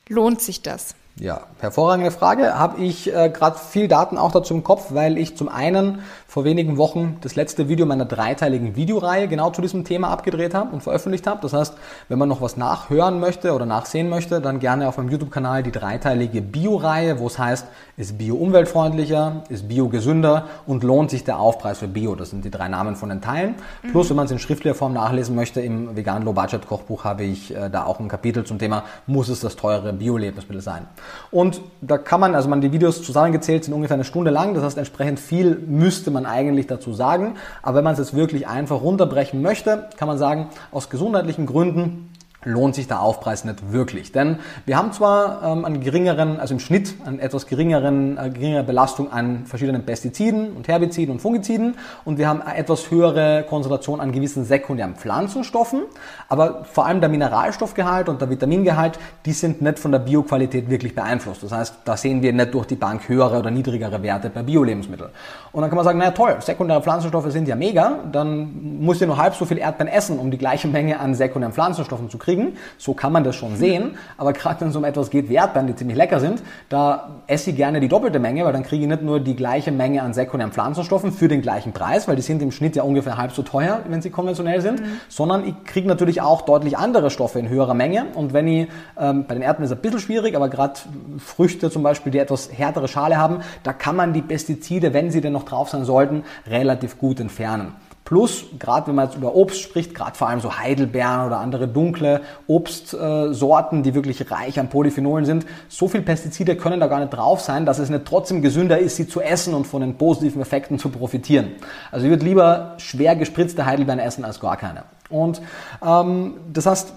Lohnt sich das? Ja, hervorragende Frage. Habe ich äh, gerade viel Daten auch dazu im Kopf, weil ich zum einen vor wenigen Wochen das letzte Video meiner dreiteiligen Videoreihe genau zu diesem Thema abgedreht habe und veröffentlicht habe. Das heißt, wenn man noch was nachhören möchte oder nachsehen möchte, dann gerne auf meinem YouTube-Kanal die dreiteilige Bio-Reihe, wo es heißt, ist Bio umweltfreundlicher, ist Bio gesünder und lohnt sich der Aufpreis für Bio. Das sind die drei Namen von den Teilen. Mhm. Plus, wenn man es in schriftlicher Form nachlesen möchte, im veganen Low Budget Kochbuch habe ich äh, da auch ein Kapitel zum Thema, muss es das teure Bio-Lebensmittel sein. Und da kann man, also man die Videos zusammengezählt sind ungefähr eine Stunde lang, das heißt entsprechend viel müsste man man eigentlich dazu sagen. Aber wenn man es jetzt wirklich einfach runterbrechen möchte, kann man sagen, aus gesundheitlichen Gründen lohnt sich der Aufpreis nicht wirklich. Denn wir haben zwar ähm, einen geringeren, also im Schnitt eine etwas geringeren, äh, geringere Belastung an verschiedenen Pestiziden und Herbiziden und Fungiziden und wir haben eine etwas höhere Konzentration an gewissen sekundären Pflanzenstoffen, aber vor allem der Mineralstoffgehalt und der Vitamingehalt, die sind nicht von der Bioqualität wirklich beeinflusst. Das heißt, da sehen wir nicht durch die Bank höhere oder niedrigere Werte bei Biolebensmitteln. Und dann kann man sagen, naja toll, sekundäre Pflanzenstoffe sind ja mega, dann muss ihr nur halb so viel Erdbeeren essen, um die gleiche Menge an sekundären Pflanzenstoffen zu kriegen kriegen. So kann man das schon sehen. Aber gerade wenn es um etwas geht wie Erdbeeren, die ziemlich lecker sind, da esse ich gerne die doppelte Menge, weil dann kriege ich nicht nur die gleiche Menge an sekundären Pflanzenstoffen für den gleichen Preis, weil die sind im Schnitt ja ungefähr halb so teuer, wenn sie konventionell sind, mhm. sondern ich kriege natürlich auch deutlich andere Stoffe in höherer Menge. Und wenn ich, ähm, bei den Erdbeeren ist es ein bisschen schwierig, aber gerade Früchte zum Beispiel, die etwas härtere Schale haben, da kann man die Pestizide, wenn sie denn noch drauf sein sollten, relativ gut entfernen. Plus, gerade wenn man jetzt über Obst spricht, gerade vor allem so Heidelbeeren oder andere dunkle Obstsorten, die wirklich reich an Polyphenolen sind, so viel Pestizide können da gar nicht drauf sein, dass es nicht trotzdem gesünder ist, sie zu essen und von den positiven Effekten zu profitieren. Also ich würde lieber schwer gespritzte Heidelbeeren essen als gar keine. Und ähm, das heißt,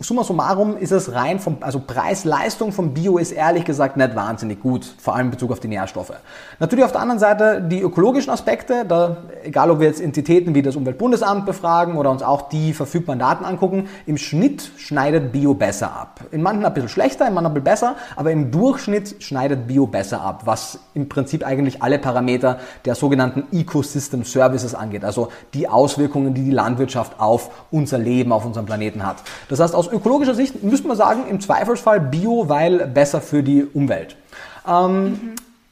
summa summarum ist es rein vom, also Preis-Leistung vom Bio ist ehrlich gesagt nicht wahnsinnig gut, vor allem in Bezug auf die Nährstoffe. Natürlich auf der anderen Seite die ökologischen Aspekte, da, egal ob wir jetzt Entitäten wie das Umweltbundesamt befragen oder uns auch die verfügbaren Daten angucken, im Schnitt schneidet Bio besser ab. In manchen ein bisschen schlechter, in manchen ein bisschen besser, aber im Durchschnitt schneidet Bio besser ab, was im Prinzip eigentlich alle Parameter der sogenannten Ecosystem Services angeht, also die Auswirkungen, die die Landwirtschaft auf unser Leben, auf unseren Planeten hat. Das heißt, aus ökologischer Sicht müsste man sagen, im Zweifelsfall Bio, weil besser für die Umwelt. Ähm, mhm.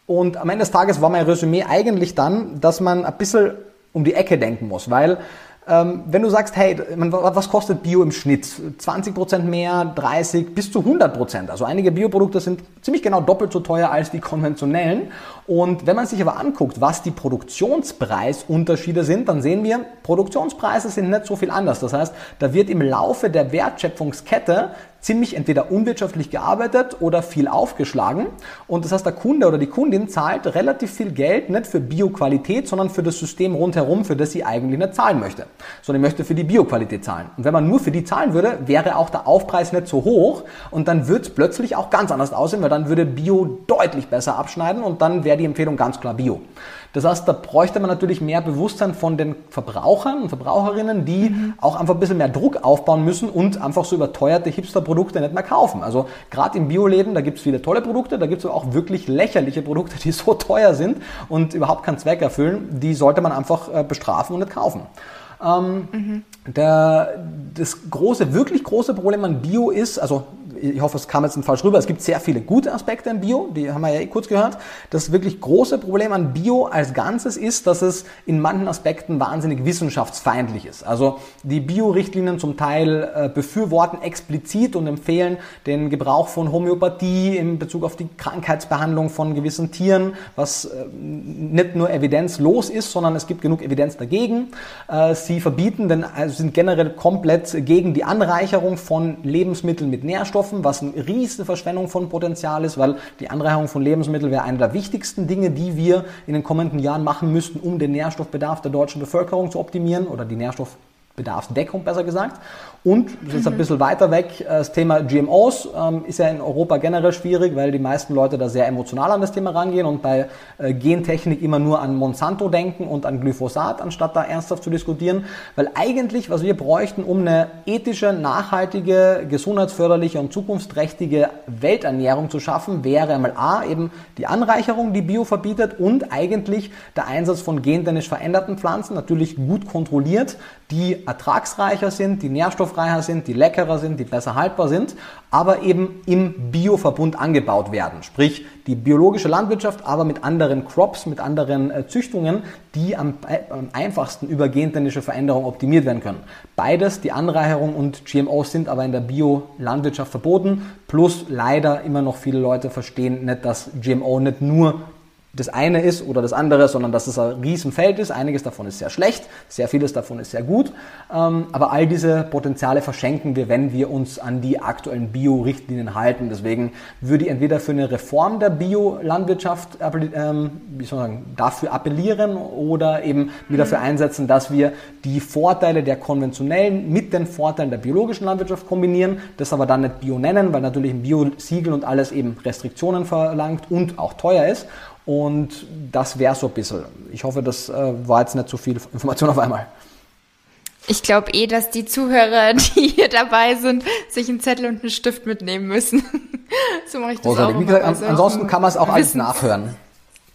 Und am Ende des Tages war mein Resümee eigentlich dann, dass man ein bisschen um die Ecke denken muss, weil wenn du sagst, hey, was kostet Bio im Schnitt? 20% mehr, 30 bis zu 100%. Also einige Bioprodukte sind ziemlich genau doppelt so teuer als die konventionellen. Und wenn man sich aber anguckt, was die Produktionspreisunterschiede sind, dann sehen wir, Produktionspreise sind nicht so viel anders. Das heißt, da wird im Laufe der Wertschöpfungskette ziemlich entweder unwirtschaftlich gearbeitet oder viel aufgeschlagen. Und das heißt, der Kunde oder die Kundin zahlt relativ viel Geld nicht für Bioqualität, sondern für das System rundherum, für das sie eigentlich nicht zahlen möchte, sondern möchte für die Bioqualität zahlen. Und wenn man nur für die zahlen würde, wäre auch der Aufpreis nicht so hoch und dann wird es plötzlich auch ganz anders aussehen, weil dann würde Bio deutlich besser abschneiden und dann wäre die Empfehlung ganz klar Bio. Das heißt, da bräuchte man natürlich mehr Bewusstsein von den Verbrauchern und Verbraucherinnen, die mhm. auch einfach ein bisschen mehr Druck aufbauen müssen und einfach so überteuerte Hipster-Produkte nicht mehr kaufen. Also gerade im Bioläden, da gibt es viele tolle Produkte, da gibt es auch wirklich lächerliche Produkte, die so teuer sind und überhaupt keinen Zweck erfüllen. Die sollte man einfach äh, bestrafen und nicht kaufen. Ähm, mhm. der, das große, wirklich große Problem an Bio ist, also ich hoffe, es kam jetzt nicht falsch rüber, es gibt sehr viele gute Aspekte im Bio, die haben wir ja eh kurz gehört. Das wirklich große Problem an Bio als Ganzes ist, dass es in manchen Aspekten wahnsinnig wissenschaftsfeindlich ist. Also die Bio-Richtlinien zum Teil äh, befürworten explizit und empfehlen den Gebrauch von Homöopathie in Bezug auf die Krankheitsbehandlung von gewissen Tieren, was äh, nicht nur evidenzlos ist, sondern es gibt genug Evidenz dagegen. Äh, sie verbieten, denn also sind generell komplett gegen die Anreicherung von Lebensmitteln mit Nährstoffen, was eine riesige Verschwendung von Potenzial ist, weil die Anreicherung von Lebensmitteln wäre eine der wichtigsten Dinge, die wir in den kommenden Jahren machen müssten, um den Nährstoffbedarf der deutschen Bevölkerung zu optimieren oder die Nährstoff Bedarfsdeckung besser gesagt. Und das ist ein bisschen weiter weg, äh, das Thema GMOs ähm, ist ja in Europa generell schwierig, weil die meisten Leute da sehr emotional an das Thema rangehen und bei äh, Gentechnik immer nur an Monsanto denken und an Glyphosat, anstatt da ernsthaft zu diskutieren. Weil eigentlich, was wir bräuchten, um eine ethische, nachhaltige, gesundheitsförderliche und zukunftsträchtige Welternährung zu schaffen, wäre einmal A, eben die Anreicherung, die Bio verbietet und eigentlich der Einsatz von gentechnisch veränderten Pflanzen, natürlich gut kontrolliert, die ertragsreicher sind, die nährstoffreicher sind, die leckerer sind, die besser haltbar sind, aber eben im Bioverbund angebaut werden. Sprich, die biologische Landwirtschaft, aber mit anderen Crops, mit anderen äh, Züchtungen, die am, äh, am einfachsten über gentechnische Veränderung optimiert werden können. Beides, die Anreicherung und GMOs sind aber in der Biolandwirtschaft verboten. Plus leider immer noch viele Leute verstehen nicht, dass GMO nicht nur das eine ist oder das andere, sondern dass es ein Riesenfeld ist. Einiges davon ist sehr schlecht, sehr vieles davon ist sehr gut. Ähm, aber all diese Potenziale verschenken wir, wenn wir uns an die aktuellen Bio-Richtlinien halten. Deswegen würde ich entweder für eine Reform der Biolandwirtschaft ähm, wie soll man sagen, dafür appellieren oder eben wieder dafür einsetzen, dass wir die Vorteile der konventionellen mit den Vorteilen der biologischen Landwirtschaft kombinieren, das aber dann nicht Bio nennen, weil natürlich ein Bio-Siegel und alles eben Restriktionen verlangt und auch teuer ist. Und das wäre so ein bisschen. Ich hoffe, das äh, war jetzt nicht zu viel Information auf einmal. Ich glaube eh, dass die Zuhörer, die hier dabei sind, sich einen Zettel und einen Stift mitnehmen müssen. so mache ich das Großartig. auch. Wie gesagt, also ansonsten kann man es auch alles nachhören.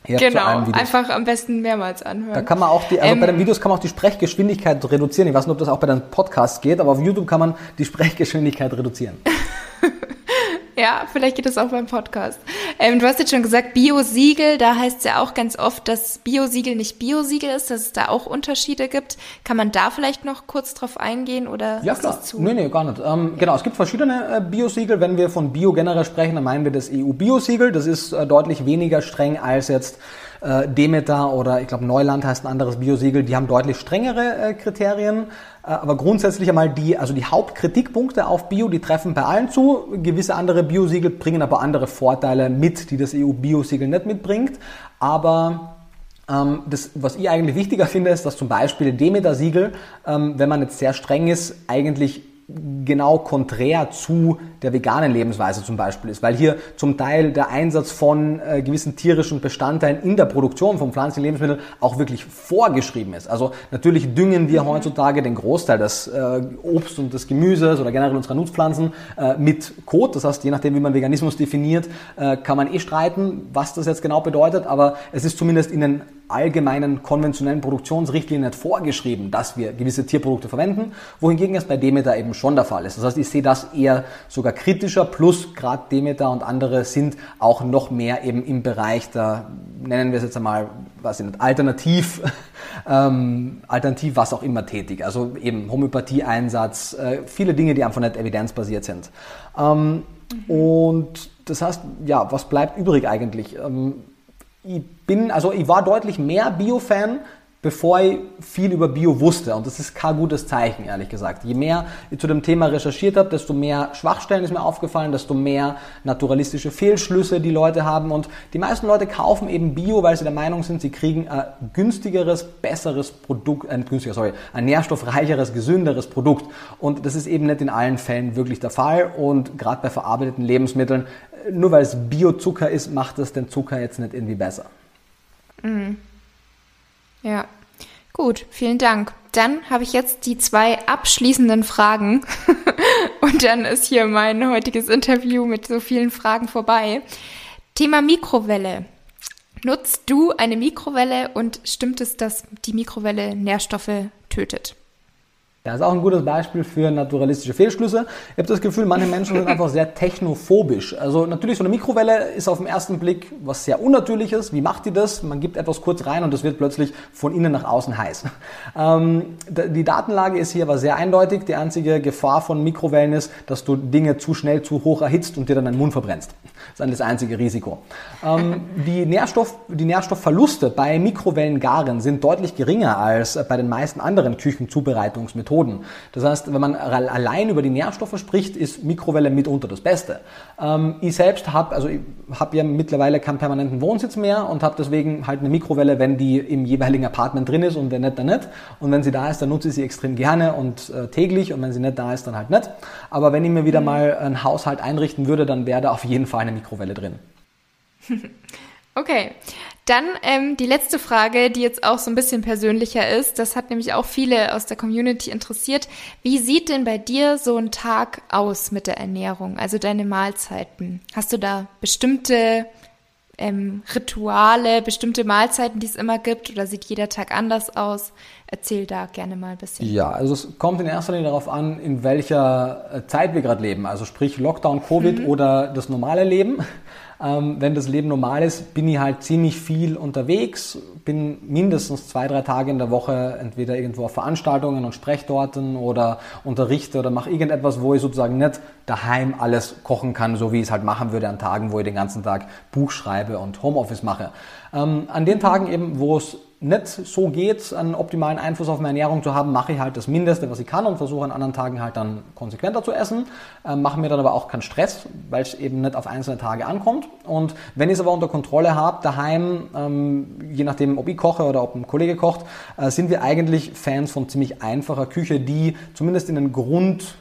Hier genau, einfach am besten mehrmals anhören. Da kann man auch die, also ähm, bei den Videos kann man auch die Sprechgeschwindigkeit reduzieren. Ich weiß nicht, ob das auch bei den Podcasts geht, aber auf YouTube kann man die Sprechgeschwindigkeit reduzieren. Ja, vielleicht geht das auch beim Podcast. Ähm, du hast jetzt schon gesagt, Bio-Siegel, da heißt es ja auch ganz oft, dass Bio-Siegel nicht Bio-Siegel ist, dass es da auch Unterschiede gibt. Kann man da vielleicht noch kurz drauf eingehen oder ja, klar. zu? Nee, nee, gar nicht. Ähm, genau, es gibt verschiedene äh, Bio-Siegel. Wenn wir von Bio generell sprechen, dann meinen wir das EU-Bio-Siegel. Das ist äh, deutlich weniger streng als jetzt äh, Demeter oder ich glaube Neuland heißt ein anderes Biosiegel, die haben deutlich strengere äh, Kriterien. Äh, aber grundsätzlich einmal die, also die Hauptkritikpunkte auf Bio, die treffen bei allen zu. Gewisse andere Biosiegel bringen aber andere Vorteile mit, die das EU-Biosiegel nicht mitbringt. Aber ähm, das, was ich eigentlich wichtiger finde, ist, dass zum Beispiel Demeter-Siegel, ähm, wenn man jetzt sehr streng ist, eigentlich genau konträr zu der veganen Lebensweise zum Beispiel ist, weil hier zum Teil der Einsatz von äh, gewissen tierischen Bestandteilen in der Produktion von pflanzlichen Lebensmitteln auch wirklich vorgeschrieben ist. Also natürlich düngen wir mhm. heutzutage den Großteil des äh, Obst und des Gemüses oder generell unserer Nutzpflanzen äh, mit Kot. Das heißt, je nachdem, wie man Veganismus definiert, äh, kann man eh streiten, was das jetzt genau bedeutet, aber es ist zumindest in den allgemeinen konventionellen Produktionsrichtlinien nicht vorgeschrieben, dass wir gewisse Tierprodukte verwenden, wohingegen es bei Demeter eben schon der Fall ist. Das heißt, ich sehe das eher sogar kritischer, plus gerade Demeter und andere sind auch noch mehr eben im Bereich der, nennen wir es jetzt einmal, was sind alternativ, ähm, alternativ was auch immer tätig. Also eben Homöopathie-Einsatz, äh, viele Dinge, die einfach nicht evidenzbasiert sind. Ähm, mhm. Und das heißt, ja, was bleibt übrig eigentlich? Ähm, ich bin, also ich war deutlich mehr Bio-Fan, bevor ich viel über Bio wusste. Und das ist kein gutes Zeichen, ehrlich gesagt. Je mehr ich zu dem Thema recherchiert habe, desto mehr Schwachstellen ist mir aufgefallen, desto mehr naturalistische Fehlschlüsse die Leute haben. Und die meisten Leute kaufen eben Bio, weil sie der Meinung sind, sie kriegen ein günstigeres, besseres Produkt, ein günstiger, sorry, ein nährstoffreicheres, gesünderes Produkt. Und das ist eben nicht in allen Fällen wirklich der Fall. Und gerade bei verarbeiteten Lebensmitteln nur weil es Biozucker ist, macht es den Zucker jetzt nicht irgendwie besser. Mhm. Ja, gut, vielen Dank. Dann habe ich jetzt die zwei abschließenden Fragen und dann ist hier mein heutiges Interview mit so vielen Fragen vorbei. Thema Mikrowelle. Nutzt du eine Mikrowelle und stimmt es, dass die Mikrowelle Nährstoffe tötet? Das ist auch ein gutes Beispiel für naturalistische Fehlschlüsse. Ich habe das Gefühl, manche Menschen sind einfach sehr technophobisch. Also natürlich so eine Mikrowelle ist auf den ersten Blick was sehr Unnatürliches. Wie macht die das? Man gibt etwas kurz rein und es wird plötzlich von innen nach außen heiß. Ähm, die Datenlage ist hier aber sehr eindeutig. Die einzige Gefahr von Mikrowellen ist, dass du Dinge zu schnell, zu hoch erhitzt und dir dann deinen Mund verbrennst. Das ist das einzige Risiko. Ähm, die, Nährstoff, die Nährstoffverluste bei Mikrowellengaren sind deutlich geringer als bei den meisten anderen Küchenzubereitungsmethoden. Das heißt, wenn man allein über die Nährstoffe spricht, ist Mikrowelle mitunter das Beste. Ähm, ich selbst habe, also habe ja mittlerweile keinen permanenten Wohnsitz mehr und habe deswegen halt eine Mikrowelle, wenn die im jeweiligen Apartment drin ist und wenn nicht, dann nicht. Und wenn sie da ist, dann nutze ich sie extrem gerne und äh, täglich und wenn sie nicht da ist, dann halt nicht. Aber wenn ich mir wieder mal einen Haushalt einrichten würde, dann wäre da auf jeden Fall eine Mikrowelle drin. Okay, dann ähm, die letzte Frage, die jetzt auch so ein bisschen persönlicher ist. Das hat nämlich auch viele aus der Community interessiert. Wie sieht denn bei dir so ein Tag aus mit der Ernährung, also deine Mahlzeiten? Hast du da bestimmte ähm, Rituale, bestimmte Mahlzeiten, die es immer gibt, oder sieht jeder Tag anders aus? Erzähl da gerne mal ein bisschen. Ja, also es kommt in erster Linie darauf an, in welcher äh, Zeit wir gerade leben. Also sprich Lockdown, Covid mhm. oder das normale Leben. Ähm, wenn das Leben normal ist, bin ich halt ziemlich viel unterwegs, bin mindestens zwei, drei Tage in der Woche entweder irgendwo auf Veranstaltungen und Sprechtorten oder unterrichte oder mache irgendetwas, wo ich sozusagen nicht daheim alles kochen kann, so wie ich es halt machen würde an Tagen, wo ich den ganzen Tag Buch schreibe und Homeoffice mache. Ähm, an den Tagen eben, wo es nicht so geht, einen optimalen Einfluss auf meine Ernährung zu haben, mache ich halt das Mindeste, was ich kann und versuche an anderen Tagen halt dann konsequenter zu essen. Ähm, mache mir dann aber auch keinen Stress, weil es eben nicht auf einzelne Tage ankommt. Und wenn ich es aber unter Kontrolle habe, daheim, ähm, je nachdem, ob ich koche oder ob ein Kollege kocht, äh, sind wir eigentlich Fans von ziemlich einfacher Küche, die zumindest in den Grund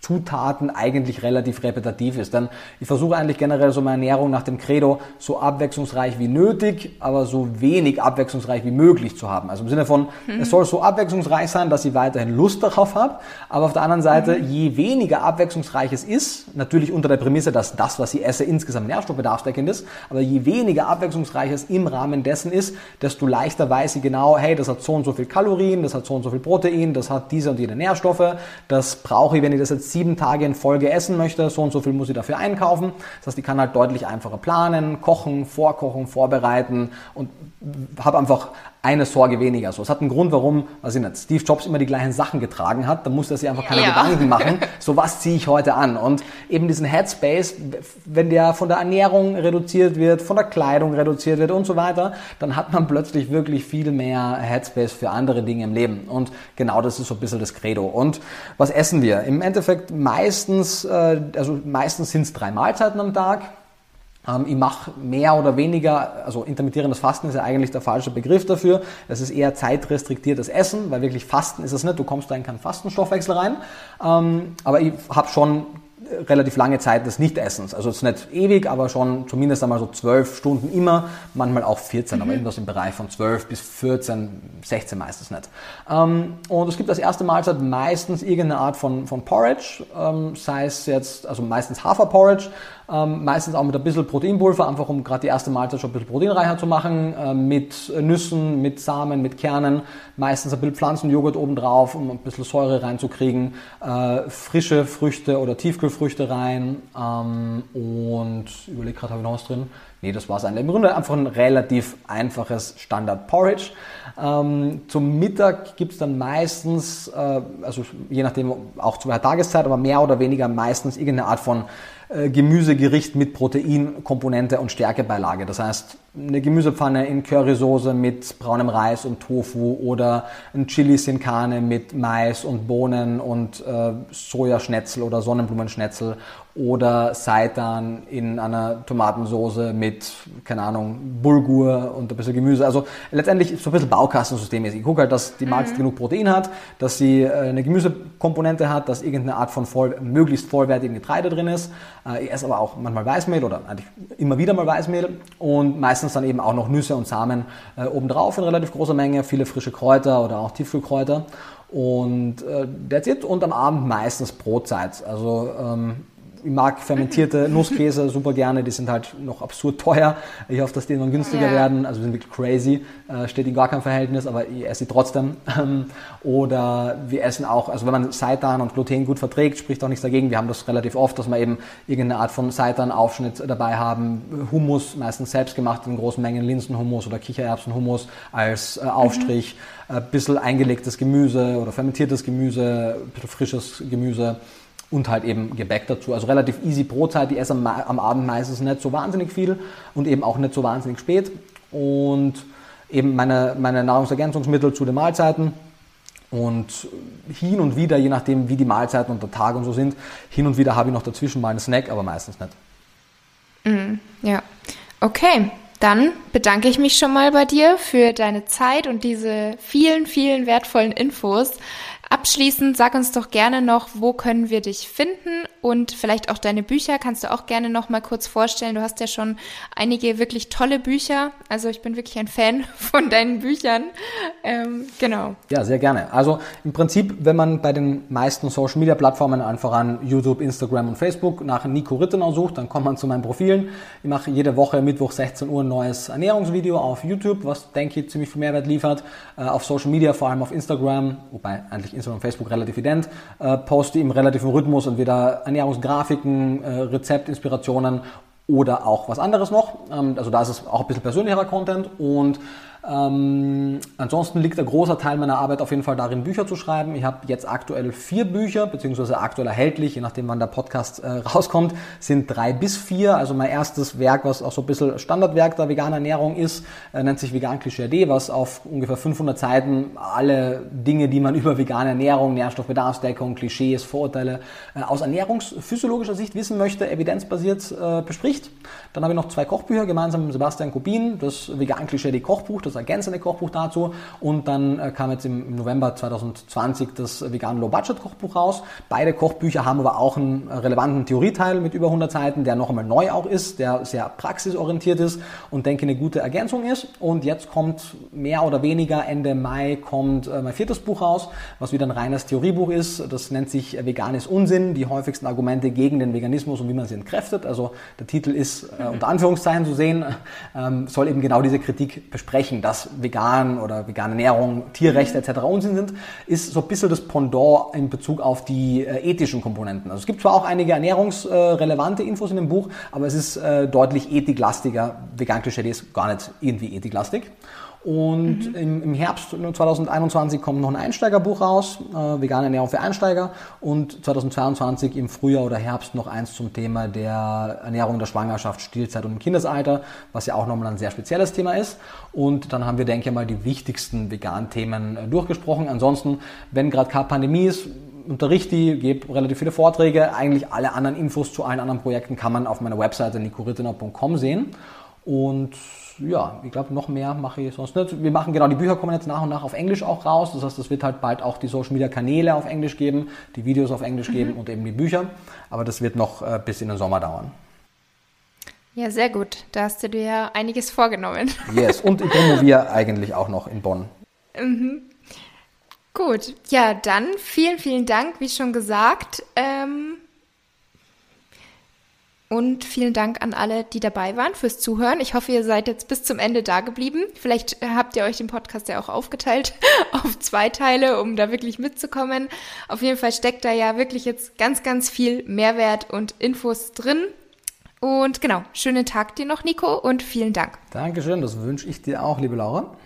Zutaten eigentlich relativ repetitiv ist. Denn ich versuche eigentlich generell so meine Ernährung nach dem Credo so abwechslungsreich wie nötig, aber so wenig abwechslungsreich wie möglich zu haben. Also im Sinne von, mhm. es soll so abwechslungsreich sein, dass ich weiterhin Lust darauf habe, aber auf der anderen Seite, mhm. je weniger abwechslungsreich es ist, natürlich unter der Prämisse, dass das, was ich esse, insgesamt nährstoffbedarfsdeckend ist, aber je weniger abwechslungsreich es im Rahmen dessen ist, desto leichter weiß ich genau, hey, das hat so und so viel Kalorien, das hat so und so viel Protein, das hat diese und jene Nährstoffe, das brauche ich, wenn ich das jetzt sieben Tage in Folge essen möchte, so und so viel muss ich dafür einkaufen. Das heißt, ich kann halt deutlich einfacher planen, kochen, vorkochen, vorbereiten und habe einfach eine Sorge weniger. So, es hat einen Grund, warum, weiß ich nicht, Steve Jobs immer die gleichen Sachen getragen hat. Da musste er sich einfach keine ja. Gedanken machen. So, was ziehe ich heute an? Und eben diesen Headspace, wenn der von der Ernährung reduziert wird, von der Kleidung reduziert wird und so weiter, dann hat man plötzlich wirklich viel mehr Headspace für andere Dinge im Leben. Und genau das ist so ein bisschen das Credo. Und was essen wir? Im Endeffekt meistens, äh, also meistens sind es drei Mahlzeiten am Tag ich mache mehr oder weniger, also intermittierendes Fasten ist ja eigentlich der falsche Begriff dafür. Es ist eher zeitrestriktiertes Essen, weil wirklich Fasten ist es nicht. Du kommst da in keinen Fastenstoffwechsel rein. Ähm, aber ich habe schon relativ lange Zeit des Nichtessens. Also es ist nicht ewig, aber schon zumindest einmal so zwölf Stunden immer, manchmal auch 14, mhm. aber irgendwas im Bereich von 12 bis 14, 16 meistens nicht. Ähm, und es gibt als erste Mahlzeit meistens irgendeine Art von, von Porridge, ähm, sei es jetzt, also meistens Haferporridge, ähm, meistens auch mit ein bisschen Proteinpulver, einfach um gerade die erste Mahlzeit schon ein bisschen proteinreicher zu machen, äh, mit Nüssen, mit Samen, mit Kernen, meistens ein bisschen Pflanzenjoghurt obendrauf, um ein bisschen Säure reinzukriegen, äh, frische Früchte oder Tiefkühlfrüchte rein ähm, und überlege gerade, habe ich noch was drin? Nee, das war es eigentlich. Im Grunde einfach ein relativ einfaches Standard-Porridge. Ähm, zum Mittag gibt es dann meistens, äh, also je nachdem auch zu welcher Tageszeit, aber mehr oder weniger meistens irgendeine Art von Gemüsegericht mit Proteinkomponente und Stärkebeilage. Das heißt, eine Gemüsepfanne in Currysoße mit braunem Reis und Tofu oder ein Chili sin Carne mit Mais und Bohnen und äh, Sojaschnetzel oder Sonnenblumenschnetzel oder Seitan in einer Tomatensauce mit, keine Ahnung, Bulgur und ein bisschen Gemüse. Also letztendlich so ein bisschen Baukastensystem ist. Ich gucke halt, dass die Mahlzeit mhm. genug Protein hat, dass sie äh, eine Gemüsekomponente hat, dass irgendeine Art von voll, möglichst vollwertigem Getreide drin ist. Äh, ich esse aber auch manchmal Weißmehl oder eigentlich immer wieder mal Weißmehl und meistens dann eben auch noch Nüsse und Samen äh, obendrauf in relativ großer Menge, viele frische Kräuter oder auch Tiefkühlkräuter. Und äh, that's it. Und am Abend meistens Brotzeit. Also ähm, ich mag fermentierte Nusskäse super gerne, die sind halt noch absurd teuer. Ich hoffe, dass die noch günstiger ja. werden. Also sind wirklich crazy, äh, steht in gar keinem Verhältnis, aber ich esse sie trotzdem. Oder wir essen auch, also wenn man Seitan und Gluten gut verträgt, spricht auch nichts dagegen. Wir haben das relativ oft, dass wir eben irgendeine Art von Seitan-Aufschnitt dabei haben. Hummus, meistens selbst gemacht in großen Mengen, Linsenhummus oder Kichererbsenhummus als äh, Aufstrich. Mhm. Ein bisschen eingelegtes Gemüse oder fermentiertes Gemüse, ein bisschen frisches Gemüse und halt eben Gebäck dazu. Also relativ easy Brotzeit. Die esse am, am Abend meistens nicht so wahnsinnig viel und eben auch nicht so wahnsinnig spät. Und eben meine, meine Nahrungsergänzungsmittel zu den Mahlzeiten. Und hin und wieder, je nachdem wie die Mahlzeiten und der Tag und so sind, hin und wieder habe ich noch dazwischen mal einen Snack, aber meistens nicht. Mm, ja, okay. Dann bedanke ich mich schon mal bei dir für deine Zeit und diese vielen, vielen wertvollen Infos. Abschließend sag uns doch gerne noch, wo können wir dich finden und vielleicht auch deine Bücher kannst du auch gerne noch mal kurz vorstellen. Du hast ja schon einige wirklich tolle Bücher. Also ich bin wirklich ein Fan von deinen Büchern. Ähm, genau. Ja, sehr gerne. Also im Prinzip, wenn man bei den meisten Social Media Plattformen einfach an YouTube, Instagram und Facebook nach Nico Rittenau sucht, dann kommt man zu meinen Profilen. Ich mache jede Woche Mittwoch 16 Uhr ein neues Ernährungsvideo auf YouTube, was denke ich ziemlich viel Mehrwert liefert. Äh, auf Social Media, vor allem auf Instagram, wobei eigentlich Instagram und Facebook relativ ident, äh, poste im relativen Rhythmus entweder Ernährungsgrafiken, äh, Rezeptinspirationen oder auch was anderes noch. Ähm, also da ist es auch ein bisschen persönlicherer Content und ähm, ansonsten liegt ein großer Teil meiner Arbeit auf jeden Fall darin, Bücher zu schreiben. Ich habe jetzt aktuell vier Bücher, beziehungsweise aktuell erhältlich, je nachdem wann der Podcast äh, rauskommt, sind drei bis vier. Also mein erstes Werk, was auch so ein bisschen Standardwerk der veganen Ernährung ist, äh, nennt sich Vegan Klischee AD, was auf ungefähr 500 Seiten alle Dinge, die man über vegane Ernährung, Nährstoffbedarfsdeckung, Klischees, Vorurteile äh, aus ernährungsphysiologischer Sicht wissen möchte, evidenzbasiert äh, bespricht. Dann habe ich noch zwei Kochbücher gemeinsam mit Sebastian Kubin, das Vegan Klischee AD Kochbuch, das ergänzende Kochbuch dazu. Und dann äh, kam jetzt im November 2020 das Vegan Low Budget Kochbuch raus. Beide Kochbücher haben aber auch einen relevanten Theorieteil mit über 100 Seiten, der noch einmal neu auch ist, der sehr praxisorientiert ist und denke eine gute Ergänzung ist. Und jetzt kommt mehr oder weniger Ende Mai kommt äh, mein viertes Buch raus, was wieder ein reines Theoriebuch ist. Das nennt sich Veganes Unsinn, die häufigsten Argumente gegen den Veganismus und wie man sie entkräftet. Also der Titel ist äh, unter Anführungszeichen zu sehen, ähm, soll eben genau diese Kritik besprechen dass vegan oder vegane Ernährung, Tierrechte etc. Unsinn sind, ist so ein bisschen das Pendant in Bezug auf die äh, ethischen Komponenten. Also es gibt zwar auch einige ernährungsrelevante Infos in dem Buch, aber es ist äh, deutlich ethiklastiger. Vegan Klischee ist gar nicht irgendwie ethiklastig. Und mhm. im, im, Herbst 2021 kommt noch ein Einsteigerbuch raus, äh, vegane Ernährung für Einsteiger. Und 2022 im Frühjahr oder Herbst noch eins zum Thema der Ernährung der Schwangerschaft, Stillzeit und im Kindesalter, was ja auch nochmal ein sehr spezielles Thema ist. Und dann haben wir, denke ich mal, die wichtigsten veganen Themen äh, durchgesprochen. Ansonsten, wenn gerade keine Pandemie ist, unterrichte ich, gebe relativ viele Vorträge. Eigentlich alle anderen Infos zu allen anderen Projekten kann man auf meiner Webseite nikoritiner.com sehen. Und ja, ich glaube, noch mehr mache ich sonst nicht. Wir machen genau, die Bücher kommen jetzt nach und nach auf Englisch auch raus. Das heißt, es wird halt bald auch die Social Media Kanäle auf Englisch geben, die Videos auf Englisch mhm. geben und eben die Bücher. Aber das wird noch äh, bis in den Sommer dauern. Ja, sehr gut. Da hast du dir ja einiges vorgenommen. Yes, und ich promoviere eigentlich auch noch in Bonn. Mhm. Gut, ja, dann vielen, vielen Dank, wie schon gesagt. Ähm, und vielen Dank an alle, die dabei waren fürs Zuhören. Ich hoffe, ihr seid jetzt bis zum Ende da geblieben. Vielleicht habt ihr euch den Podcast ja auch aufgeteilt auf zwei Teile, um da wirklich mitzukommen. Auf jeden Fall steckt da ja wirklich jetzt ganz, ganz viel Mehrwert und Infos drin. Und genau, schönen Tag dir noch, Nico, und vielen Dank. Dankeschön, das wünsche ich dir auch, liebe Laura.